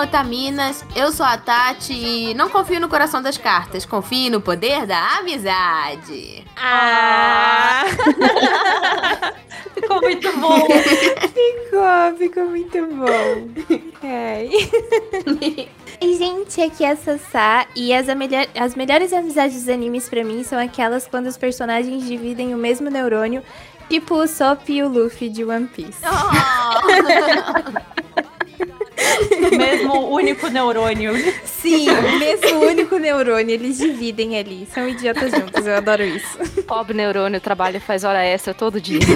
Otaminas. Eu sou a Tati e não confio no coração das cartas, confio no poder da amizade. Ah! ficou muito bom. Ficou, ficou muito bom. É. E, gente, aqui é a Sassá e as, melhor, as melhores amizades dos animes pra mim são aquelas quando os personagens dividem o mesmo neurônio, tipo o Sop e o Luffy de One Piece. Oh. mesmo único neurônio. Sim, mesmo único neurônio, eles dividem ali. São idiotas juntos, eu adoro isso. Pobre neurônio trabalha e faz hora extra todo dia.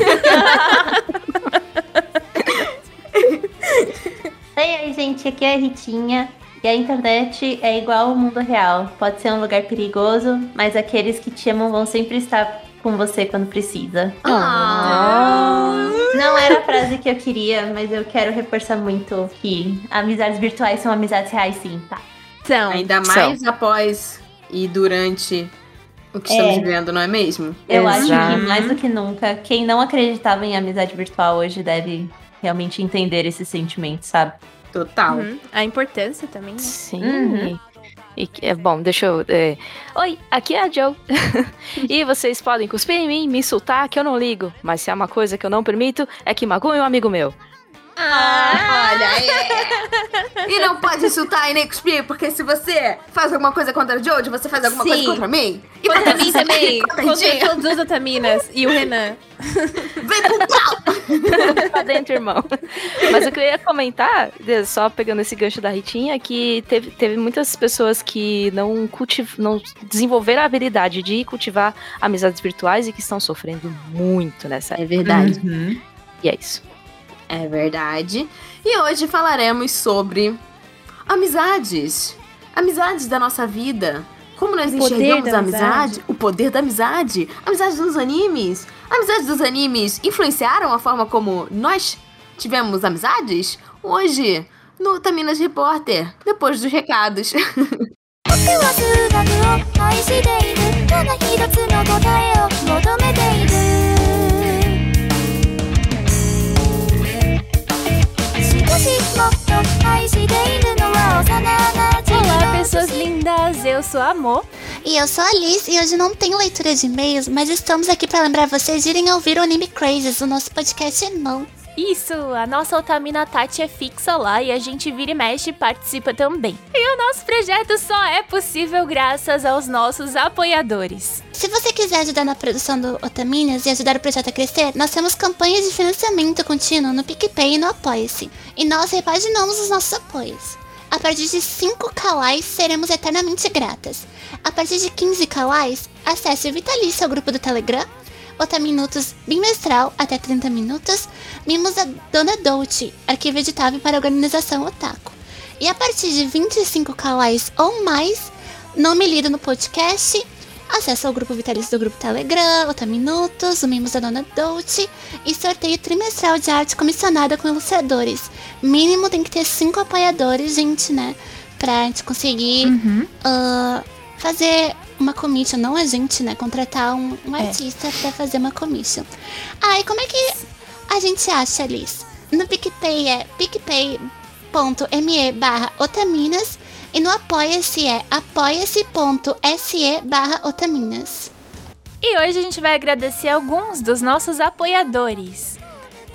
Oi, oi, gente, aqui é a Ritinha. E a internet é igual ao mundo real. Pode ser um lugar perigoso, mas aqueles que te amam vão sempre estar com você quando precisa. Ah. Não era a frase que eu queria, mas eu quero reforçar muito que amizades virtuais são amizades reais, sim, tá? São. Ainda mais após e durante o que É. estamos vivendo, não é mesmo? Eu Exato. acho que mais do que nunca, quem não acreditava em amizade virtual hoje deve realmente entender esse sentimento, sabe? Total. Uhum. A importância também, né? Sim. Uhum. E, é, bom, deixa eu. é, Oi, aqui é a Joe. e vocês podem cuspir em mim, me insultar, que eu não ligo. Mas se há uma coisa que eu não permito, é que magoe um amigo meu. Ah, olha aí. E não pode insultar e nem cuspir, porque se você faz alguma coisa contra a Jojo, você faz alguma Sim. coisa contra mim. E Contra mim também. Contra a Contra todos os Otaminas. E o Renan. Vem com pau! pra dentro, irmão. Mas o que eu ia comentar, só pegando esse gancho da Ritinha, é que teve, teve muitas pessoas que não, cultiv não desenvolveram a habilidade de cultivar amizades virtuais e que estão sofrendo muito nessa época. É verdade. E é isso. É verdade. E hoje falaremos sobre amizades. Amizades da nossa vida. Como nós O poder enxergamos da a amizade, amizade. o poder da amizade, amizade dos animes. Amizades dos animes influenciaram a forma como nós tivemos amizades? Hoje, no Taminas Repórter, depois dos recados. Olá, の pessoas lindas. Eu sou a Amor. E eu sou a Alice e hoje não tem leitura de e-mails, mas estamos aqui para lembrar vocês de irem ouvir o Anime Crazes, o nosso podcast irmão. Isso, a nossa Otamina Tati é fixa lá e a gente vira e mexe e participa também. E o nosso projeto só é possível graças aos nossos apoiadores. Se você quiser ajudar na produção do Otaminas e ajudar o projeto a crescer, nós temos campanhas de financiamento contínuo no PicPay e no Apoia-se. E nós repaginamos os nossos apoios. A partir de 5 kawais, seremos eternamente gratas. A partir de 15 kawais, acesse o Vitalício ao grupo do Telegram, Otaminutos bimestral até 30 minutos, Mimos da Dona Dolce, arquivo editável para a organização Otaku. E a partir de 25 kawais ou mais, nome lido no podcast, acesso ao grupo vitalício do grupo Telegram, Otaminutos, o Mimos da Dona Dolce e sorteio trimestral de arte comissionada com ilustradores. Mínimo tem que ter 5 apoiadores, gente, né? Pra gente conseguir ah, fazer uma commission, não a gente, né? Contratar um, um artista pra fazer uma commission. Ah, e como é que a gente acha, Liz? No PicPay é picpay.me barra otaminas e no Apoia-se é apoia-se.se barra otaminas. E hoje a gente vai agradecer alguns dos nossos apoiadores,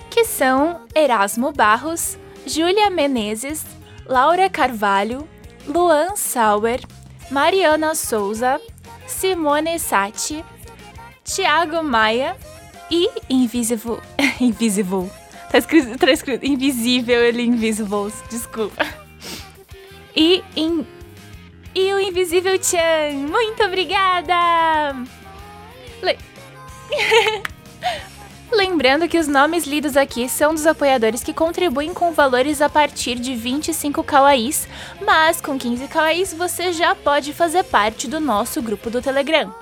que são Erasmo Barros, Júlia Menezes, Laura Carvalho, Luan Sauer, Mariana Souza, Simone Sati, Thiago Maia e Invisible. Invisible. Tá escrito, tá escrito Invisível ele Invisibles, desculpa. E, in, e o Invisível Chan. Muito obrigada! Le- Lembrando que os nomes lidos aqui são dos apoiadores que contribuem com valores a partir de 25 kawais, mas com 15 kawais você já pode fazer parte do nosso grupo do Telegram.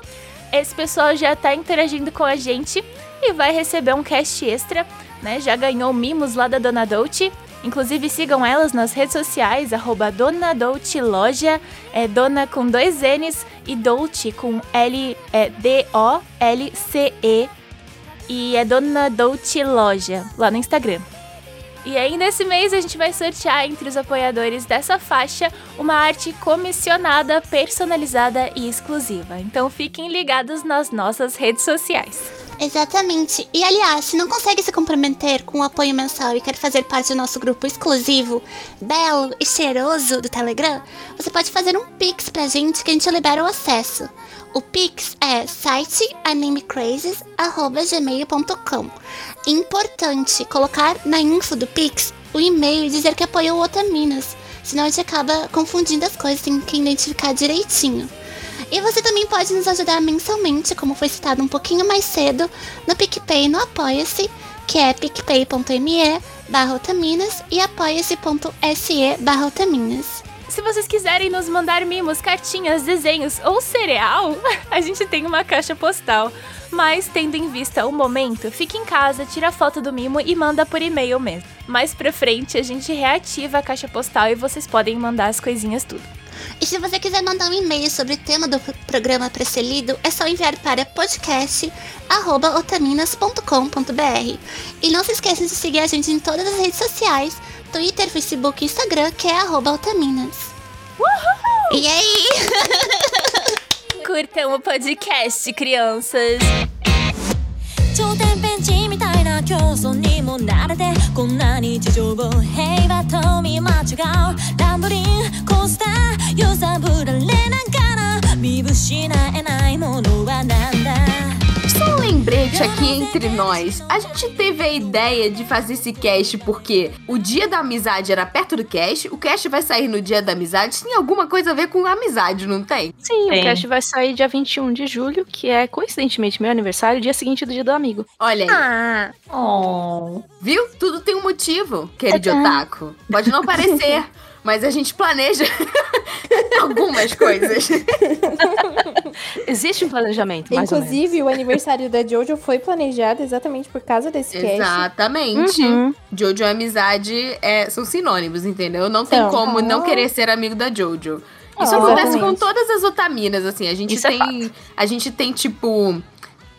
Esse pessoal já tá interagindo com a gente e vai receber um cast extra, né? Já ganhou mimos lá da Dona Dolce. Inclusive sigam elas nas redes sociais, arroba Dona Dolce Loja, é Dona com dois N's e Dolce com L, é D-O-L-C-E e é Dona Dolce Loja lá no Instagram. E aí, nesse mês, a gente vai sortear entre os apoiadores dessa faixa uma arte comissionada, personalizada e exclusiva. Então fiquem ligados nas nossas redes sociais. Exatamente. E aliás, se não consegue se comprometer com o apoio mensal e quer fazer parte do nosso grupo exclusivo, belo e cheiroso do Telegram, você pode fazer um pix pra gente que a gente libera o acesso. O pix é siteanimecrazes.gmail.com Importante colocar na info do pix o e-mail e dizer que apoiou o Otaminas, senão a gente acaba confundindo as coisas, tem que identificar direitinho. E você também pode nos ajudar mensalmente, como foi citado um pouquinho mais cedo, no PicPay no Apoia-se, que é picpay.me barra e apoia-se.se barra. Se vocês quiserem nos mandar mimos, cartinhas, desenhos ou cereal, a gente tem uma caixa postal. Mas, tendo em vista o momento, fique em casa, tira a foto do mimo e manda por e-mail mesmo. Mais pra frente, a gente reativa a caixa postal e vocês podem mandar as coisinhas tudo. E se você quiser mandar um e-mail sobre o tema do programa para ser lido, é só enviar para podcast.otaminas.com.br. E não se esqueça de seguir a gente em todas as redes sociais, Twitter, Facebook e Instagram, que é arroba Otaminas. E aí? Curtam o podcast, crianças! 競争にも慣れてこんな日常を平和と見間違う。ランブリンコースター揺さぶられながら見失えないものは何だ？Só um lembrete aqui entre nós. A gente teve a ideia de fazer esse cast porque o dia da amizade era perto do cast, o cast vai sair no dia da amizade, tem alguma coisa a ver com amizade, não tem? Sim, Tem. o cast vai sair dia 21 de julho, que é coincidentemente meu aniversário, dia seguinte do dia do amigo. Olha aí. Ah. Oh. Viu? Tudo tem um motivo, querido otaku. Pode não parecer, mas a gente planeja algumas coisas. Existe um planejamento, mais ou menos. Inclusive, o aniversário da Jojo foi planejado exatamente por causa desse cast. Exatamente. Uhum. Jojo e amizade é, são sinônimos, entendeu? Não tem São. como não Ah. querer ser amigo da Jojo. Isso Ah, acontece com exatamente. todas as otaminas, assim. A gente Isso é tem. a gente tem, tipo.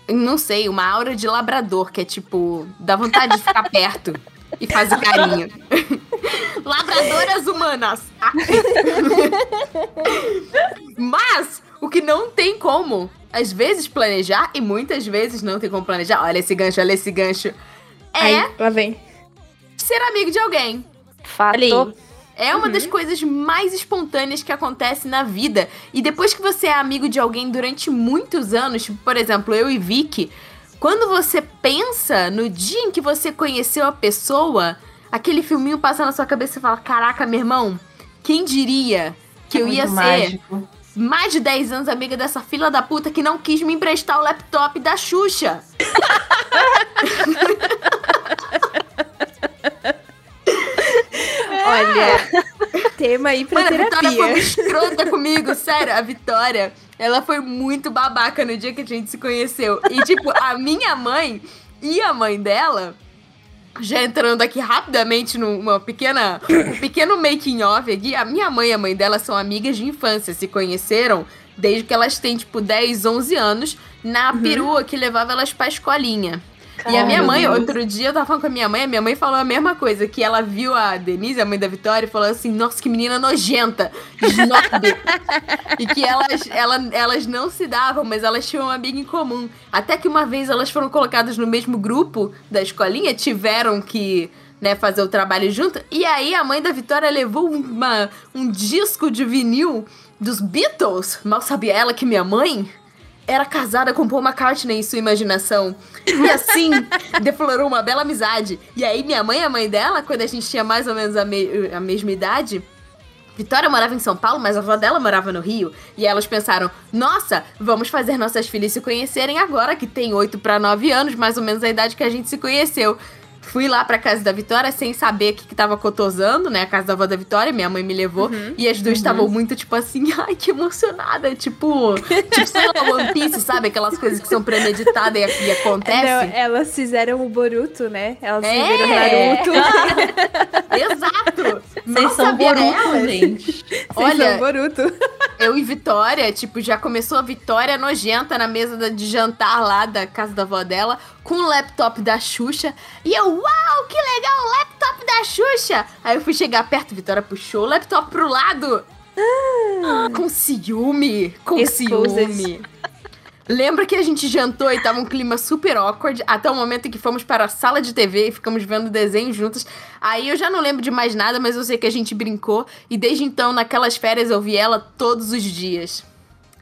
Não sei, uma aura de labrador, que é tipo. dá vontade de ficar perto e fazer carinho. Labradoras humanas. Mas, o que não tem como, às vezes, planejar, e muitas vezes não tem como planejar. Olha esse gancho, olha esse gancho. É Aí, lá vem. ser amigo de alguém. Fato. É uma das coisas mais espontâneas que acontece na vida. E depois que você é amigo de alguém durante muitos anos, tipo, por exemplo, eu e Vicky, quando você pensa no dia em que você conheceu a pessoa, aquele filminho passa na sua cabeça e fala: Caraca, meu irmão, quem diria que eu ia ser mágico. mais de 10 anos amiga dessa fila da puta que não quis me emprestar o laptop da Xuxa? Olha, tema aí pra Mano, a Vitória foi terapia. escrota comigo, sério. A Vitória, ela foi muito babaca no dia que a gente se conheceu. E, tipo, a minha mãe e a mãe dela, já entrando aqui rapidamente numa pequena, um pequeno making of aqui, a minha mãe e a mãe dela são amigas de infância, se conheceram desde que elas têm, tipo, 10, 11 anos, na perua que levava elas pra escolinha. E a minha mãe, outro dia eu tava falando com a minha mãe, a minha mãe falou a mesma coisa, que ela viu a Denise, a mãe da Vitória, e falou assim, nossa, que menina nojenta, snob. e que elas, ela, elas não se davam, mas elas tinham uma amiga em comum. Até que uma vez elas foram colocadas no mesmo grupo da escolinha, tiveram que né, fazer o trabalho junto, e aí a mãe da Vitória levou uma, um disco de vinil dos Beatles, mal sabia ela que minha mãe era casada com Paul McCartney em sua imaginação. E assim, deflorou uma bela amizade. E aí, minha mãe e a mãe dela, quando a gente tinha mais ou menos a, me- a mesma idade, Vitória morava em São Paulo, mas a avó dela morava no Rio. E elas pensaram: nossa, vamos fazer nossas filhas se conhecerem agora, que tem 8 para 9 anos, mais ou menos a idade que a gente se conheceu. Fui lá pra casa da Vitória sem saber o que, que tava cotosando, né? A casa da avó da Vitória, minha mãe me levou. E as duas estavam muito, tipo assim, ai, que emocionada. Tipo, tipo, sei lá, One Piece, sabe? Aquelas coisas que são premeditadas e, e acontecem. Não, elas fizeram o Boruto, né? Elas É. viram Naruto. Exato! Vocês são Boruto, elas. gente. Olha, são Boruto. eu e Vitória, tipo, já começou a Vitória nojenta na mesa de jantar lá da casa da avó dela, com o laptop da Xuxa. E eu, uau, que legal, o laptop da Xuxa. Aí eu fui chegar perto, Vitória puxou o laptop pro lado. Com ciúme. Com Exposed. ciúme. Lembra que a gente jantou e tava um clima super awkward até o momento em que fomos para a sala de TV e ficamos vendo desenho juntos. Aí eu já não lembro de mais nada, mas eu sei que a gente brincou e desde então, naquelas férias, eu vi ela todos os dias.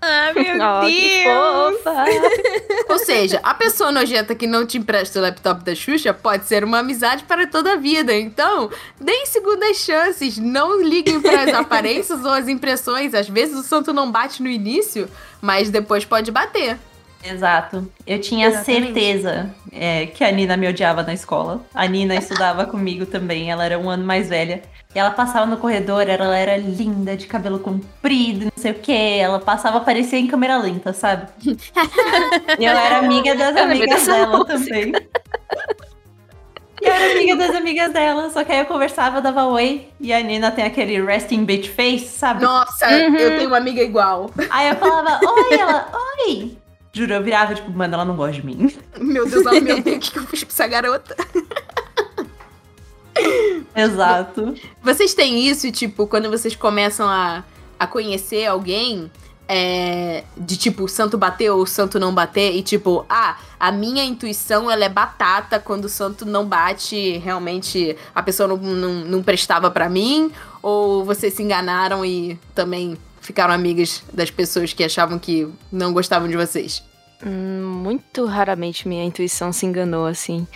Ah, meu Oh, Deus! Ou seja, a pessoa nojenta que não te empresta o laptop da Xuxa pode ser uma amizade para toda a vida. Então, deem segundas chances. Não liguem para as aparências ou as impressões. Às vezes o santo não bate no início, mas depois pode bater. Exato. Eu tinha Exatamente. certeza é, que a Nina me odiava na escola. A Nina estudava comigo também, ela era um ano mais velha. E ela passava no corredor, ela era linda, de cabelo comprido, não sei o quê. Ela passava, parecia em câmera lenta, sabe? e eu era amiga das amigas dela música. também. E eu era amiga das amigas dela, só que aí eu conversava, dava oi, e a Nina tem aquele resting bitch face, sabe? Nossa, Uhum. eu tenho uma amiga igual. Aí eu falava, oi, ela, oi. Juro, eu virava, tipo, mano, ela não gosta de mim. Meu Deus, oh, meu Deus, o que que eu fiz pra essa garota? Exato. Vocês têm isso, tipo, quando vocês começam a, a conhecer alguém, é, de tipo, o santo bater ou o santo não bater, e tipo, ah, a minha intuição ela é batata, quando o santo não bate, realmente a pessoa não, não, não prestava pra mim, ou vocês se enganaram e também ficaram amigas das pessoas que achavam que não gostavam de vocês? Hum, Muito raramente minha intuição se enganou, assim.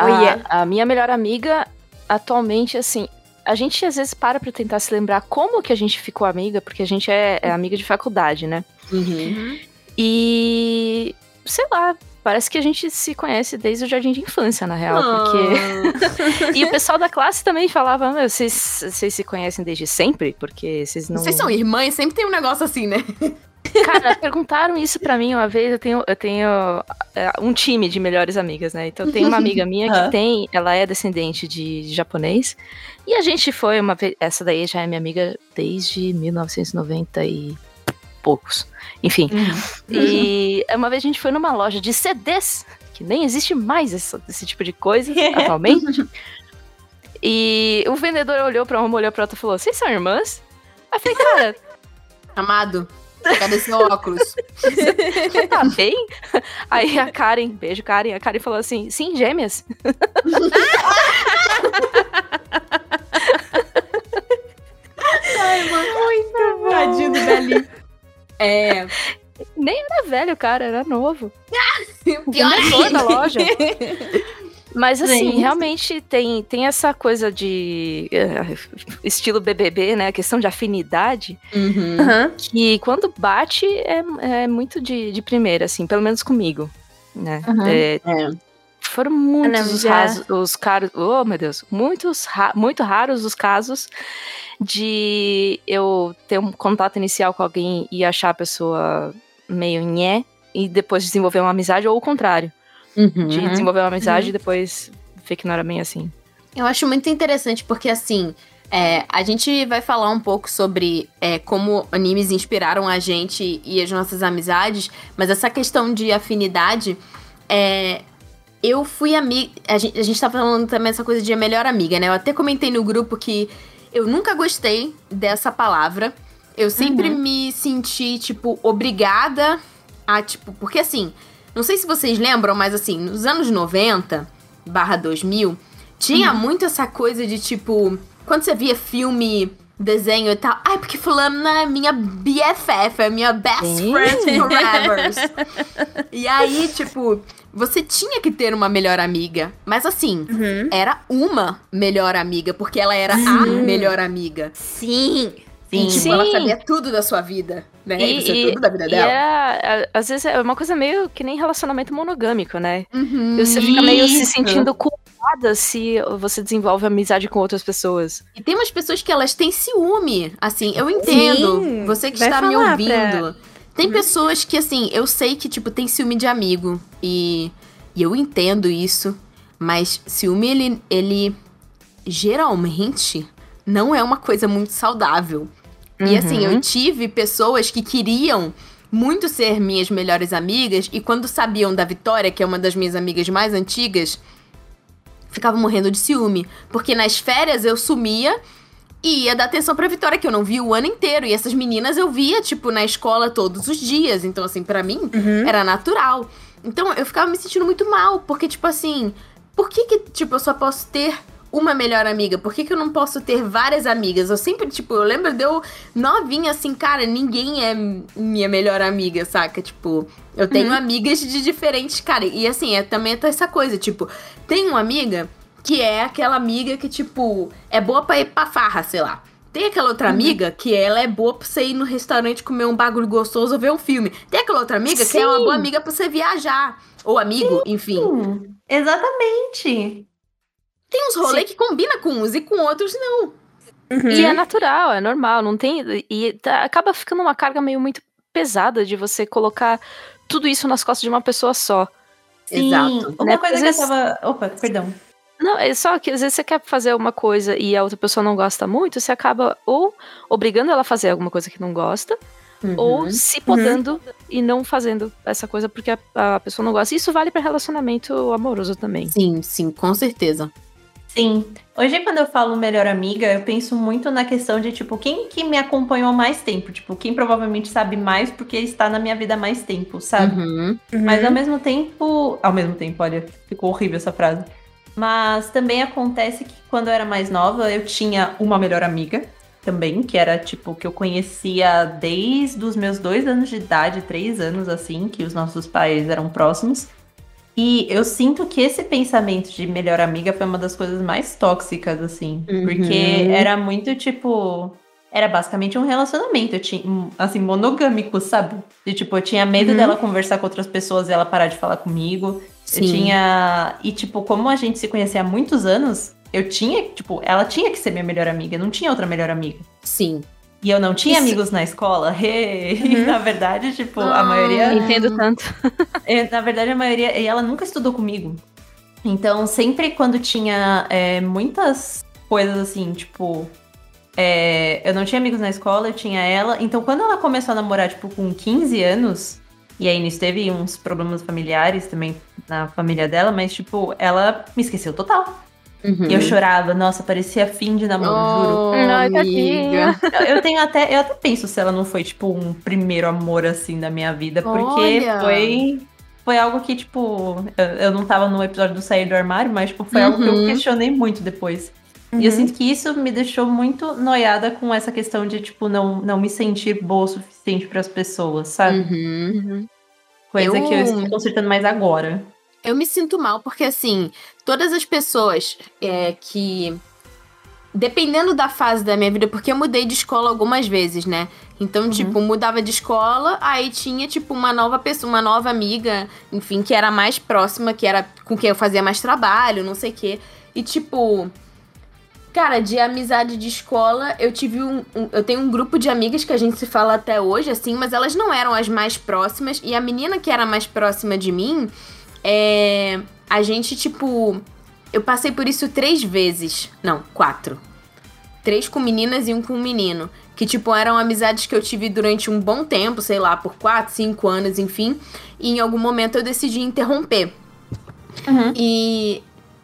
Oh, yeah. A, a minha melhor amiga, atualmente, assim, a gente às vezes para pra tentar se lembrar como que a gente ficou amiga, porque a gente é, é amiga de faculdade, né? Uhum. E. sei lá. Parece que a gente se conhece desde o jardim de infância, na real, porque. E o pessoal da classe também falava, meu, vocês, se conhecem desde sempre? Porque vocês não. Vocês são irmãs, sempre tem um negócio assim, né? Cara, perguntaram isso pra mim uma vez. Eu tenho, eu tenho é, um time de melhores amigas, né? Então tem uma amiga minha que tem, ela é descendente de, de japonês. E a gente foi uma vez. Essa daí já é minha amiga desde 1990 e poucos. Enfim. E uma vez a gente foi numa loja de CDs, que nem existe mais esse, esse tipo de coisa atualmente. E o vendedor olhou pra uma, olhou pra outra e falou: Vocês são irmãs? Aí eu falei, cara, Amado, cadê seu óculos? Você tá bem? Aí a Karen, beijo Karen, a Karen falou assim, sim, gêmeas. Tadinho do Dali. É. Nem era velho, cara, era novo. Pior Vendedor da loja. Mas assim, Gente. realmente tem, tem essa coisa de eh, estilo BBB, né? A questão de afinidade, Uhum. Que quando bate é, é muito de, de primeira, assim, pelo menos comigo, né? Uhum. É, É. Foram muitos os rasos, os caros, oh meu Deus, muitos, ra- muito raros os casos de eu ter um contato inicial com alguém e achar a pessoa meio nhé e depois desenvolver uma amizade ou o contrário, Uhum. de desenvolver uma amizade e depois ver que não era bem assim. Eu acho muito interessante porque, assim, é, a gente vai falar um pouco sobre é, como animes inspiraram a gente e as nossas amizades, mas essa questão de afinidade, é, eu fui amiga. A gente, a gente tá falando também essa coisa de a melhor amiga, né? Eu até comentei no grupo que eu nunca gostei dessa palavra. Eu sempre me senti, tipo, obrigada a, tipo, porque assim, não sei se vocês lembram, mas assim, nos anos 90 barra 2000, tinha muito essa coisa de, tipo, quando você via filme, desenho e tal, ai, porque fulano é minha BFF, é minha best Sim. friend forever. e aí, tipo, você tinha que ter uma melhor amiga, mas assim, Uhum. era uma melhor amiga, porque ela era a melhor amiga. Sim. E, tipo, Sim. ela sabia tudo da sua vida, né? E, você tudo da vida e dela. a- às vezes é uma coisa meio que nem relacionamento monogâmico, né? Uhum. Você fica meio se Isso. sentindo culpada se você desenvolve amizade com outras pessoas. E tem umas pessoas que elas têm ciúme. Assim, eu entendo. Sim, você que vai está me ouvindo. Tem pessoas que, assim, eu sei que, tipo, tem ciúme de amigo. E, e eu entendo isso. Mas ciúme, ele, ele geralmente não é uma coisa muito saudável. E assim, eu tive pessoas que queriam muito ser minhas melhores amigas. E quando sabiam da Vitória, que é uma das minhas amigas mais antigas, ficava morrendo de ciúme. Porque nas férias eu sumia e ia dar atenção pra Vitória, que eu não via o ano inteiro. E essas meninas eu via, tipo, na escola todos os dias. Então, assim, pra mim, era natural. Então, eu ficava me sentindo muito mal, porque, tipo assim, por que que, tipo, eu só posso ter uma melhor amiga? Por que que eu não posso ter várias amigas? Eu sempre, tipo, eu lembro de eu novinha, assim, cara, ninguém é minha melhor amiga, saca? Tipo, eu tenho amigas de diferentes, cara. E, assim, é também é essa coisa, tipo, tem uma amiga que é aquela amiga que, tipo, é boa pra ir pra farra, sei lá. Tem aquela outra amiga que ela é boa pra você ir no restaurante comer um bagulho gostoso ou ver um filme. Tem aquela outra amiga que é uma Sim. boa amiga pra você viajar. Ou amigo, enfim. Hum, exatamente. Tem uns rolês que combina com uns e com outros não. E é natural, é normal, não tem. E tá- acaba ficando uma carga meio muito pesada de você colocar tudo isso nas costas de uma pessoa só. Sim, Exato. Uma Né? coisa Às que vezes- eu tava. Opa, perdão. Não, é só que às vezes você quer fazer uma coisa e a outra pessoa não gosta muito, você acaba ou obrigando ela a fazer alguma coisa que não gosta, Uhum. ou se podando e não fazendo essa coisa porque a, a pessoa não gosta. Isso vale pra relacionamento amoroso também. Sim, sim, com certeza. Sim. Hoje, quando eu falo melhor amiga, eu penso muito na questão de, tipo, quem que me acompanhou há mais tempo? Tipo, quem provavelmente sabe mais porque está na minha vida há mais tempo, sabe? Uhum. Mas ao mesmo tempo. Ao mesmo tempo, olha, ficou horrível essa frase. Mas também acontece que quando eu era mais nova, eu tinha uma melhor amiga também, que era tipo, que eu conhecia desde os meus dois anos de idade, três anos assim, que os nossos pais eram próximos. E eu sinto que esse pensamento de melhor amiga foi uma das coisas mais tóxicas, assim. Uhum. Porque era muito tipo. Era basicamente um relacionamento, eu tinha, assim, monogâmico, sabe? De tipo, eu tinha medo Uhum. dela conversar com outras pessoas e ela parar de falar comigo. Sim. Eu tinha. E, tipo, como a gente se conhecia há muitos anos, eu tinha, tipo, ela tinha que ser minha melhor amiga, não tinha outra melhor amiga. Sim. E eu não tinha Isso- amigos na escola. E, Uhum. na verdade, tipo, a Ah. maioria. Entendo tanto. É, Na verdade, a maioria. E ela nunca estudou comigo. Então, sempre quando tinha é, muitas coisas assim, tipo. é, eu não tinha amigos na escola, eu tinha ela. Então, quando ela começou a namorar, tipo, com 15 anos. E aí, nisso teve uns problemas familiares também na família dela, mas, tipo, ela me esqueceu total. Uhum. E eu chorava, nossa, parecia fim de namoro, juro. Oh, Ai, amiga. Eu- Eu tenho até, eu até penso se ela não foi, tipo, um primeiro amor, assim, da minha vida, porque Olha. foi. Foi algo que, tipo, eu, eu não tava no episódio do sair do armário, mas, tipo, foi algo que eu Uhum. questionei muito depois. E eu sinto que isso me deixou muito noiada com essa questão de, tipo, não, não me sentir boa o suficiente para as pessoas, sabe? Uhum. Coisa Eu- que eu estou consertando mais agora. Eu me sinto mal porque, assim, todas as pessoas é, que. Dependendo da fase da minha vida, porque eu mudei de escola algumas vezes, né? Então, tipo, mudava de escola, aí tinha, tipo, uma nova pessoa, uma nova amiga, enfim, que era mais próxima, que era com quem eu fazia mais trabalho, não sei o quê. E, tipo. Cara, de amizade de escola, eu tive um, um- Eu tenho um grupo de amigas que a gente se fala até hoje, assim, mas elas não eram as mais próximas. E a menina que era mais próxima de mim, é. A gente, tipo. Eu passei por isso três vezes. Não, quatro. Três com meninas e um com menino. Que, tipo, eram amizades que eu tive durante um bom tempo, sei lá, por quatro, cinco anos, enfim. E em algum momento eu decidi interromper. E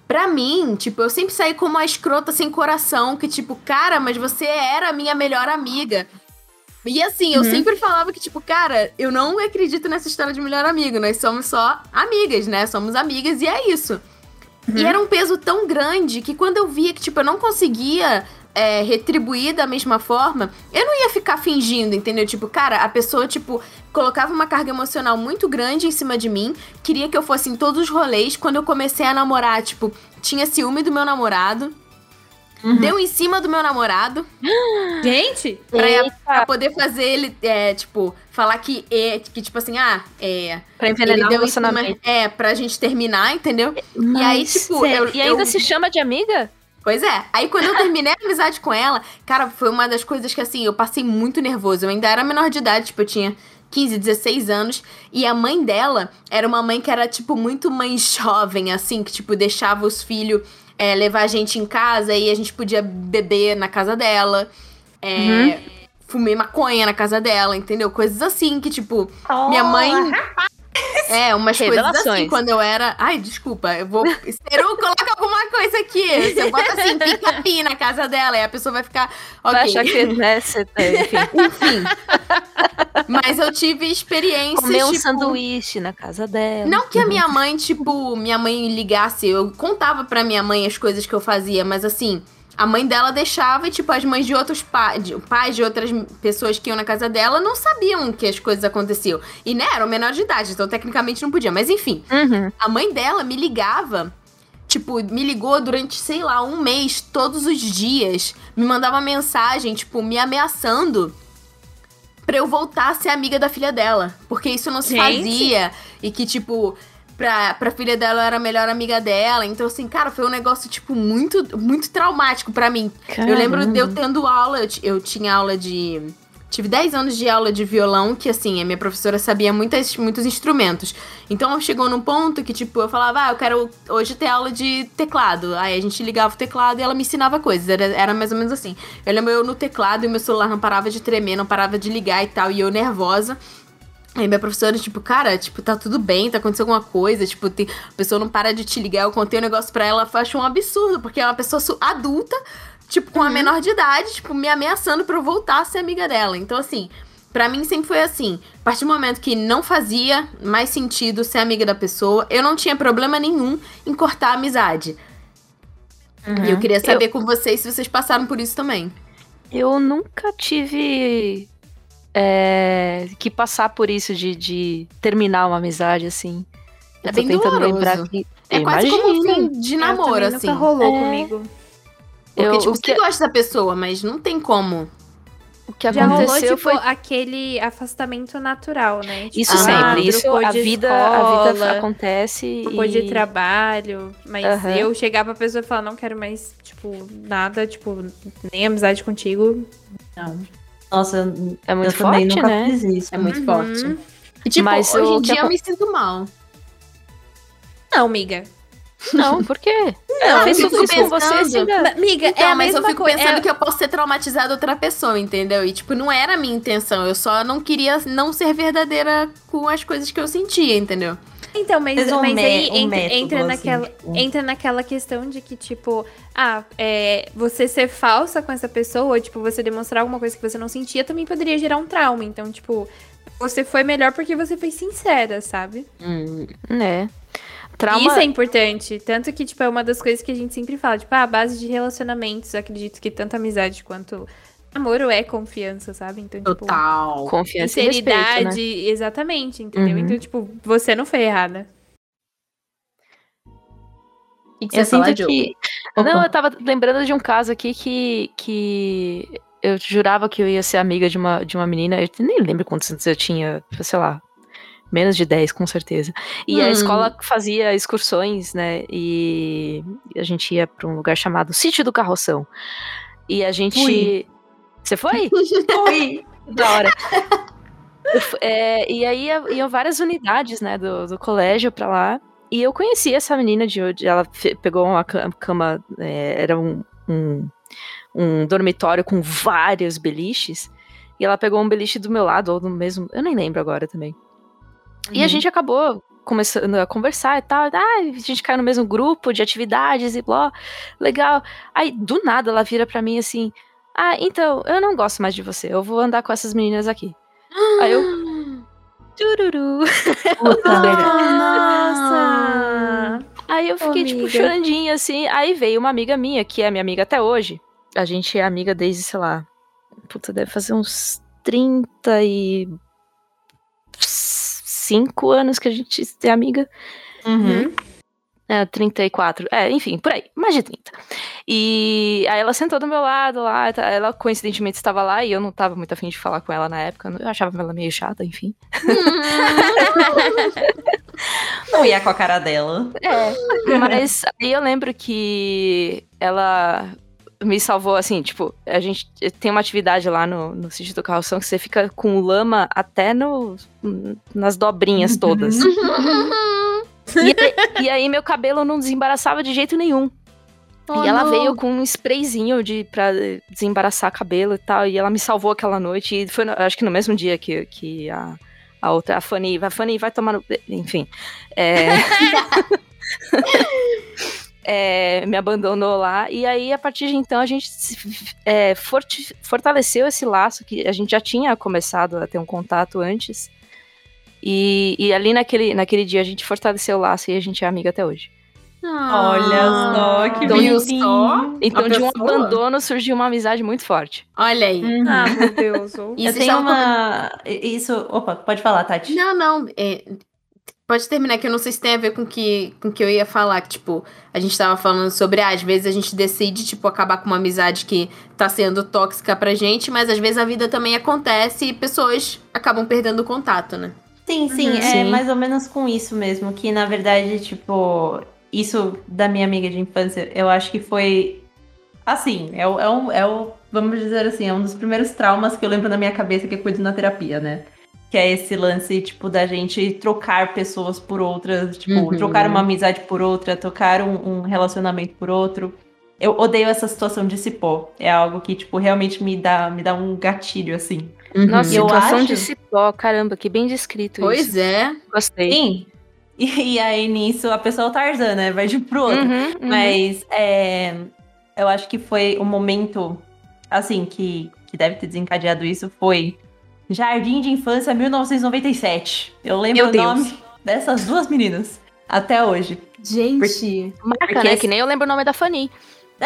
pra mim, tipo, eu sempre saí como uma escrota sem coração, que, tipo, cara, mas você era a minha melhor amiga. E assim, eu sempre falava que, tipo, cara, eu não acredito nessa história de melhor amigo. Nós somos só amigas, né? Somos amigas e é isso. E era um peso tão grande que quando eu via que, tipo, eu não conseguia é, retribuir da mesma forma, eu não ia ficar fingindo, entendeu? Tipo, cara, a pessoa, tipo, colocava uma carga emocional muito grande em cima de mim, queria que eu fosse em todos os rolês. Quando eu comecei a namorar, tipo, tinha ciúme do meu namorado. Deu em cima do meu namorado Gente! pra, pra poder fazer ele, é, tipo, falar que, é, que tipo assim, ah, é. Pra envenenar o cima, relacionamento. é, pra gente terminar, entendeu? E aí, tipo, eu, E ainda eu- se chama de amiga? Pois é. Aí quando eu terminei a amizade com ela, cara, foi uma das coisas que assim, eu passei muito nervoso. Eu ainda era menor de idade, tipo, eu tinha 15, 16 anos. E a mãe dela era uma mãe que era, tipo, muito mãe jovem, assim, que, tipo, deixava os filhos é, levar a gente em casa e a gente podia beber na casa dela. É, Fumei maconha na casa dela, entendeu? Coisas assim que, tipo, minha mãe. É, umas coisas assim, Revelações. quando eu era... Ai, desculpa, eu vou... Seru, coloca alguma coisa aqui. Você bota assim, pica-pi na casa dela, e a pessoa vai ficar... Vai Ok, achar que, né, você tá, enfim, enfim. Mas eu tive experiências, comer um tipo... sanduíche na casa dela. Não que a minha mãe, tipo, minha mãe ligasse, eu contava pra minha mãe as coisas que eu fazia, mas assim, a mãe dela deixava e, tipo, as mães de outros pais, de, pais de outras pessoas que iam na casa dela não sabiam que as coisas aconteciam. E, né, eram menor de idade, então tecnicamente não podia. Mas enfim, Uhum. a mãe dela me ligava. Tipo, me ligou durante, sei lá, um mês, todos os dias. Me mandava mensagem, tipo, me ameaçando pra eu voltar a ser amiga da filha dela. Porque isso não se Gente. fazia. E que, tipo, pra, pra filha dela eu era a melhor amiga dela. Então, assim, cara, foi um negócio, tipo, muito, muito traumático pra mim. Eu lembro de eu tendo aula, eu, eu tinha aula de. Tive 10 anos de aula de violão, que assim, a minha professora sabia muitas, muitos instrumentos. Então chegou num ponto que, tipo, eu falava, ah, eu quero hoje ter aula de teclado. Aí a gente ligava o teclado e ela me ensinava coisas. Era, era mais ou menos assim. Eu lembro eu no teclado e meu celular não parava de tremer, não parava de ligar e tal, e eu nervosa. Aí minha professora, tipo, cara, tipo, tá tudo bem, tá acontecendo alguma coisa, tipo, tem, a pessoa não para de te ligar, eu contei um negócio pra ela, eu acho um absurdo, porque é uma pessoa adulta, tipo, com a menor de idade, tipo, me ameaçando pra eu voltar a ser amiga dela. Então, assim, pra mim sempre foi assim, a partir do momento que não fazia mais sentido ser amiga da pessoa, eu não tinha problema nenhum em cortar a amizade. E eu queria saber com vocês se vocês passaram por isso também. Eu nunca tive é, que passar por isso de, de terminar uma amizade, assim. É Eu tô bem tentando doloroso. lembrar que. É quase como um fim de namoro, também assim. Nunca rolou É. comigo. Porque, Eu- tipo, o você que- gosta da pessoa, mas não tem como. O que Já rolou, aconteceu tipo, foi aquele afastamento natural, né? Tipo, isso Ah, sempre. Isso, a de vida, a vida escola, acontece. trocou de e... trabalho. Mas Aham. eu chegar pra pessoa e falar, não quero mais, tipo, nada, tipo, nem amizade contigo. Não. Nossa, eu, É muito eu também forte, nunca né? fiz isso. É muito Uhum. forte. E, tipo, Mas hoje em dia eu me sinto mal. Não, amiga. Não, por quê? Não, Ela fez eu tudo isso com você, Amiga, Então, é a mas eu fico coisa. pensando é- que eu posso ter traumatizado outra pessoa, entendeu? E, tipo, não era a minha intenção. Eu só não queria não ser verdadeira com as coisas que eu sentia, entendeu? Então, mas, um mas mé- aí um entra, método, entra assim, naquela, tipo. entra naquela questão de que, tipo, ah, é, você ser falsa com essa pessoa, ou, tipo, você demonstrar alguma coisa que você não sentia, também poderia gerar um trauma. Então, tipo, você foi melhor porque você foi sincera, sabe? Né? Trauma. Isso é importante. Tanto que, tipo, é uma das coisas que a gente sempre fala. Tipo, ah, a base de relacionamentos, acredito que tanto amizade quanto namoro é confiança, sabe? Então, tipo, Total. Confiança e sinceridade, respeito, né? exatamente, entendeu? Uhum. Então, tipo, você não foi errada. O que Eu sinto que... Não, eu tava lembrando de um caso aqui que, que eu jurava que eu ia ser amiga de uma, de uma menina. Eu nem lembro quantos anos eu tinha, sei lá, menos de 10, com certeza. E a Hum. escola fazia excursões, né? E a gente ia pra um lugar chamado Sítio do Carroção. E a gente. Fui. Você foi? Oi! da hora. É, e aí ia- iam várias unidades, né, do, do colégio pra lá. E eu conheci essa menina de hoje. Ela pegou uma ca- cama, é, era um, um, um dormitório com vários beliches. E ela pegou um beliche do meu lado, ou do mesmo. Eu nem lembro agora também. E a Uhum. gente acabou começando a conversar e tal. Ah, a gente caiu no mesmo grupo de atividades e blá. Legal. Aí, do nada, ela vira pra mim assim: Ah, então, eu não gosto mais de você. Eu vou andar com essas meninas aqui. Aí eu. Tururu. Puta. Nossa! Aí eu fiquei, tipo, amiga. chorandinha, assim. Aí veio uma amiga minha, que é minha amiga até hoje. A gente é amiga desde, sei lá. Puta, deve fazer uns 35 anos que a gente é amiga. Uhum. É, 34. É, enfim, por aí. Mais de 30. E aí ela sentou do meu lado lá. tá- Ela coincidentemente estava lá e eu não tava muito afim de falar com ela na época. Eu achava ela meio chata, enfim. Não ia com a cara dela. É. Mas aí eu lembro que ela me salvou, assim, tipo, a gente tem uma atividade lá no, no sítio do carroção que você fica com lama até no, nas dobrinhas todas. E, aí- e aí meu cabelo não desembaraçava de jeito nenhum. Oh, e ela não. veio com um sprayzinho de, pra desembaraçar cabelo e tal. E ela me salvou aquela noite. E foi, no- acho que no mesmo dia que, que a, a outra, a Fanny, a Fanny vai tomar no. Enfim. É... é, me abandonou lá. E aí, a partir de então, a gente é, fortaleceu esse laço que a gente já tinha começado a ter um contato antes. E, e ali naquele, naquele dia a gente fortaleceu o laço e a gente é amiga até hoje. Olha só, que Viu bonitinho. só? Então, A de um abandono surgiu uma amizade muito forte. Olha aí. Uhum. Ah, meu Deus. E Eu vocês tenho estavam uma. Isso. Opa, pode falar, Tati. Não, não. é, pode terminar, que eu não sei se tem a ver com que, com o que eu ia falar. Que, tipo, a gente tava falando sobre, ah, às vezes a gente decide, tipo, acabar com uma amizade que tá sendo tóxica pra gente, mas às vezes a vida também acontece e pessoas acabam perdendo o contato, né? Sim, sim, Uhum. é Sim. mais ou menos com isso mesmo. Que na verdade, tipo, isso da minha amiga de infância, eu acho que foi. Assim, é o, é um, é o. Vamos dizer assim, é um dos primeiros traumas que eu lembro na minha cabeça que eu cuido na terapia, né? Que é esse lance, tipo, da gente trocar pessoas por outras, tipo, Uhum. trocar uma amizade por outra, trocar um, um relacionamento por outro. Eu odeio essa situação de se pôr. É algo que, tipo, realmente me dá, me dá um gatilho, assim. Nossa, E eu situação acho- de cipó, caramba, que bem descrito Pois isso. é. Gostei. Sim. E, e aí, nisso, a pessoa é o Tarzan, né? Vai de um pro outro. Uhum, uhum. Mas é, eu acho que foi o momento, assim, que, que deve ter desencadeado isso foi Jardim de Infância 1997. Eu lembro Meu o Deus. nome dessas duas meninas até hoje. Gente. Marca, porque né? esse- Que nem eu lembro o nome da Fanny.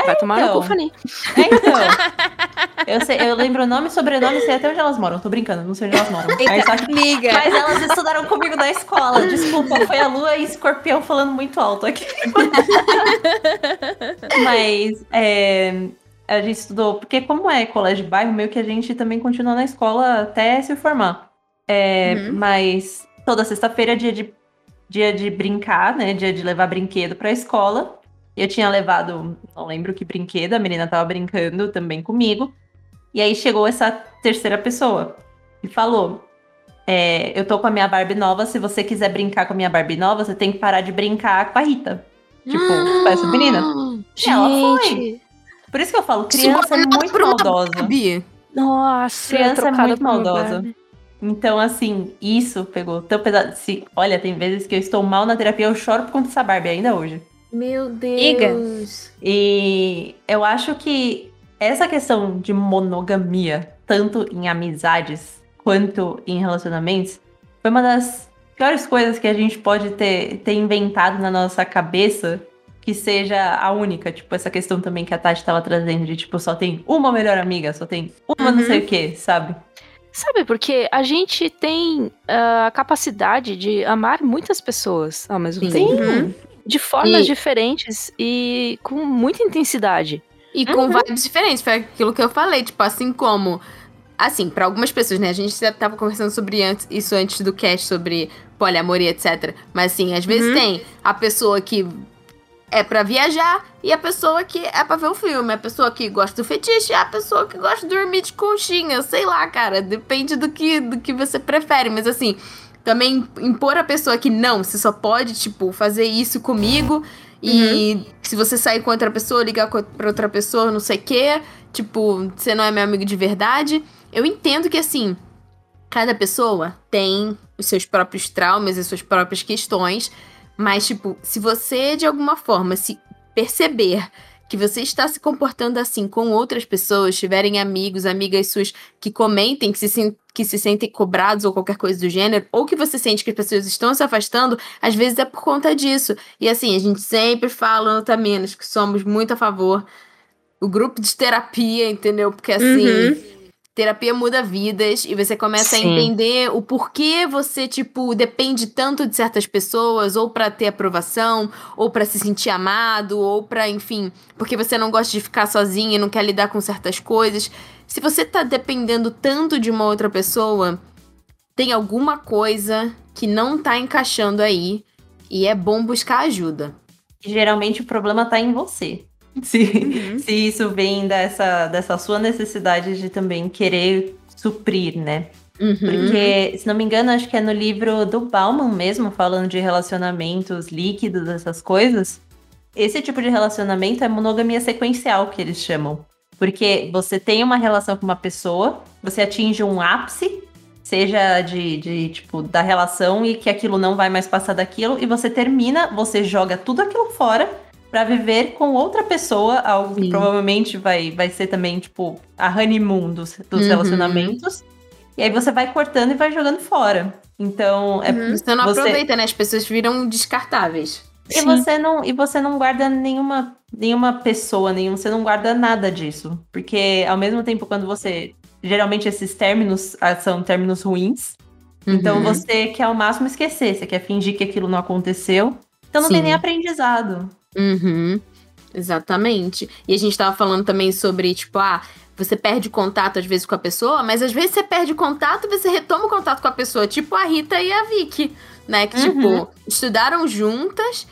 Vai tomar então. no cu, Fanny. É, então. eu, sei, eu lembro o nome, sobrenome e sei até onde elas moram. Tô brincando, não sei onde elas moram. Mas, só que- Amiga. mas elas estudaram comigo na escola. Desculpa, foi a Lua e Escorpião falando muito alto aqui. Mas é, a gente estudou, porque como é colégio de bairro, meio que a gente também continua na escola até se formar. É, Uhum. Mas toda sexta-feira é dia de, dia de brincar, né? Dia de levar brinquedo pra escola. Eu tinha levado, não lembro que brinquedo, a menina tava brincando também comigo. E aí chegou essa terceira pessoa e falou: é, Eu tô com a minha Barbie nova, se você quiser brincar com a minha Barbie nova, você tem que parar de brincar com a Rita. Tipo, com essa menina. E ela foi. Por isso que eu falo, criança é muito Por uma maldosa. Barbie. Nossa, Criança é muito maldosa. Barbie. Então, assim, isso pegou tão pesado. Se, olha, tem vezes que eu estou mal na terapia, eu choro por conta dessa Barbie ainda hoje. Meu. Deus. E eu acho que essa questão de monogamia, tanto em amizades quanto em relacionamentos, foi uma das piores coisas que a gente pode ter, ter inventado na nossa cabeça que seja a única. Tipo, essa questão também que a Tati estava trazendo de, tipo, só tem uma melhor amiga, só tem uma não Uhum. sei o que, sabe? Sabe, porque a gente tem ah, a capacidade de amar muitas pessoas ao mesmo Sim. tempo. Uhum. De formas E- diferentes e com muita intensidade. E com vibes diferentes, foi aquilo que eu falei, tipo, assim como. Assim, pra algumas pessoas, né? A gente já tava conversando sobre antes- isso antes do cast, sobre poliamor e etc. Mas assim, às vezes Uhum. tem a pessoa que é pra viajar e a pessoa que é pra ver o filme. A pessoa que gosta do fetiche e a pessoa que gosta de dormir de conchinha. Sei lá, cara. Depende do que, do que você prefere. Mas assim, também impor a pessoa que não, você só pode, tipo, fazer isso comigo. E se você sair com outra pessoa, ligar pra outra pessoa, não sei o quê, tipo, você não é meu amigo de verdade. Eu entendo que, assim, cada pessoa tem os seus próprios traumas e suas próprias questões. Mas, tipo, se você, de alguma forma, se perceber que você está se comportando assim com outras pessoas, tiverem amigos, amigas suas que comentem, que se, que se sentem cobrados ou qualquer coisa do gênero, ou que você sente que as pessoas estão se afastando, às vezes é por conta disso. E assim, a gente sempre fala no Taminas que somos muito a favor. O grupo de terapia, entendeu? Porque assim, Uhum. Terapia muda vidas e você começa a Sim. entender o porquê você, tipo, depende tanto de certas pessoas, ou pra ter aprovação, ou pra se sentir amado, ou pra, enfim, porque você não gosta de ficar sozinha e não quer lidar com certas coisas. Se você tá dependendo tanto de uma outra pessoa, tem alguma coisa que não tá encaixando aí e é bom buscar ajuda. Geralmente o problema tá em você. Se, se isso vem dessa, dessa sua necessidade de também querer suprir, né? Uhum. Porque, se não me engano, acho que é no livro do Bauman mesmo, falando de relacionamentos líquidos, essas coisas. Esse tipo de relacionamento é monogamia sequencial, que eles chamam. Porque você tem uma relação com uma pessoa, você atinge um ápice, seja de, de, tipo, da relação e que aquilo não vai mais passar daquilo, e você termina, você joga tudo aquilo fora pra viver com outra pessoa, algo que Sim. provavelmente vai, vai ser também, tipo, a honeymoon dos, dos Uhum. relacionamentos. E aí você vai cortando e vai jogando fora. Então, é, Uhum. Você não Você- aproveita, né? As pessoas viram descartáveis. E você não e você não guarda nenhuma nenhuma pessoa, nenhum, você não guarda nada disso, porque ao mesmo tempo quando você geralmente esses términos ah, são términos ruins, então Uhum. você quer ao máximo esquecer, você quer fingir que aquilo não aconteceu. Então não tem Sim. nem aprendizado. Uhum. Exatamente. E a gente tava falando também sobre, tipo, ah, você perde contato às vezes com a pessoa, mas às vezes você perde contato e você retoma o contato com a pessoa, tipo a Rita e a Vicky, né? Que, Uhum. tipo, estudaram juntas,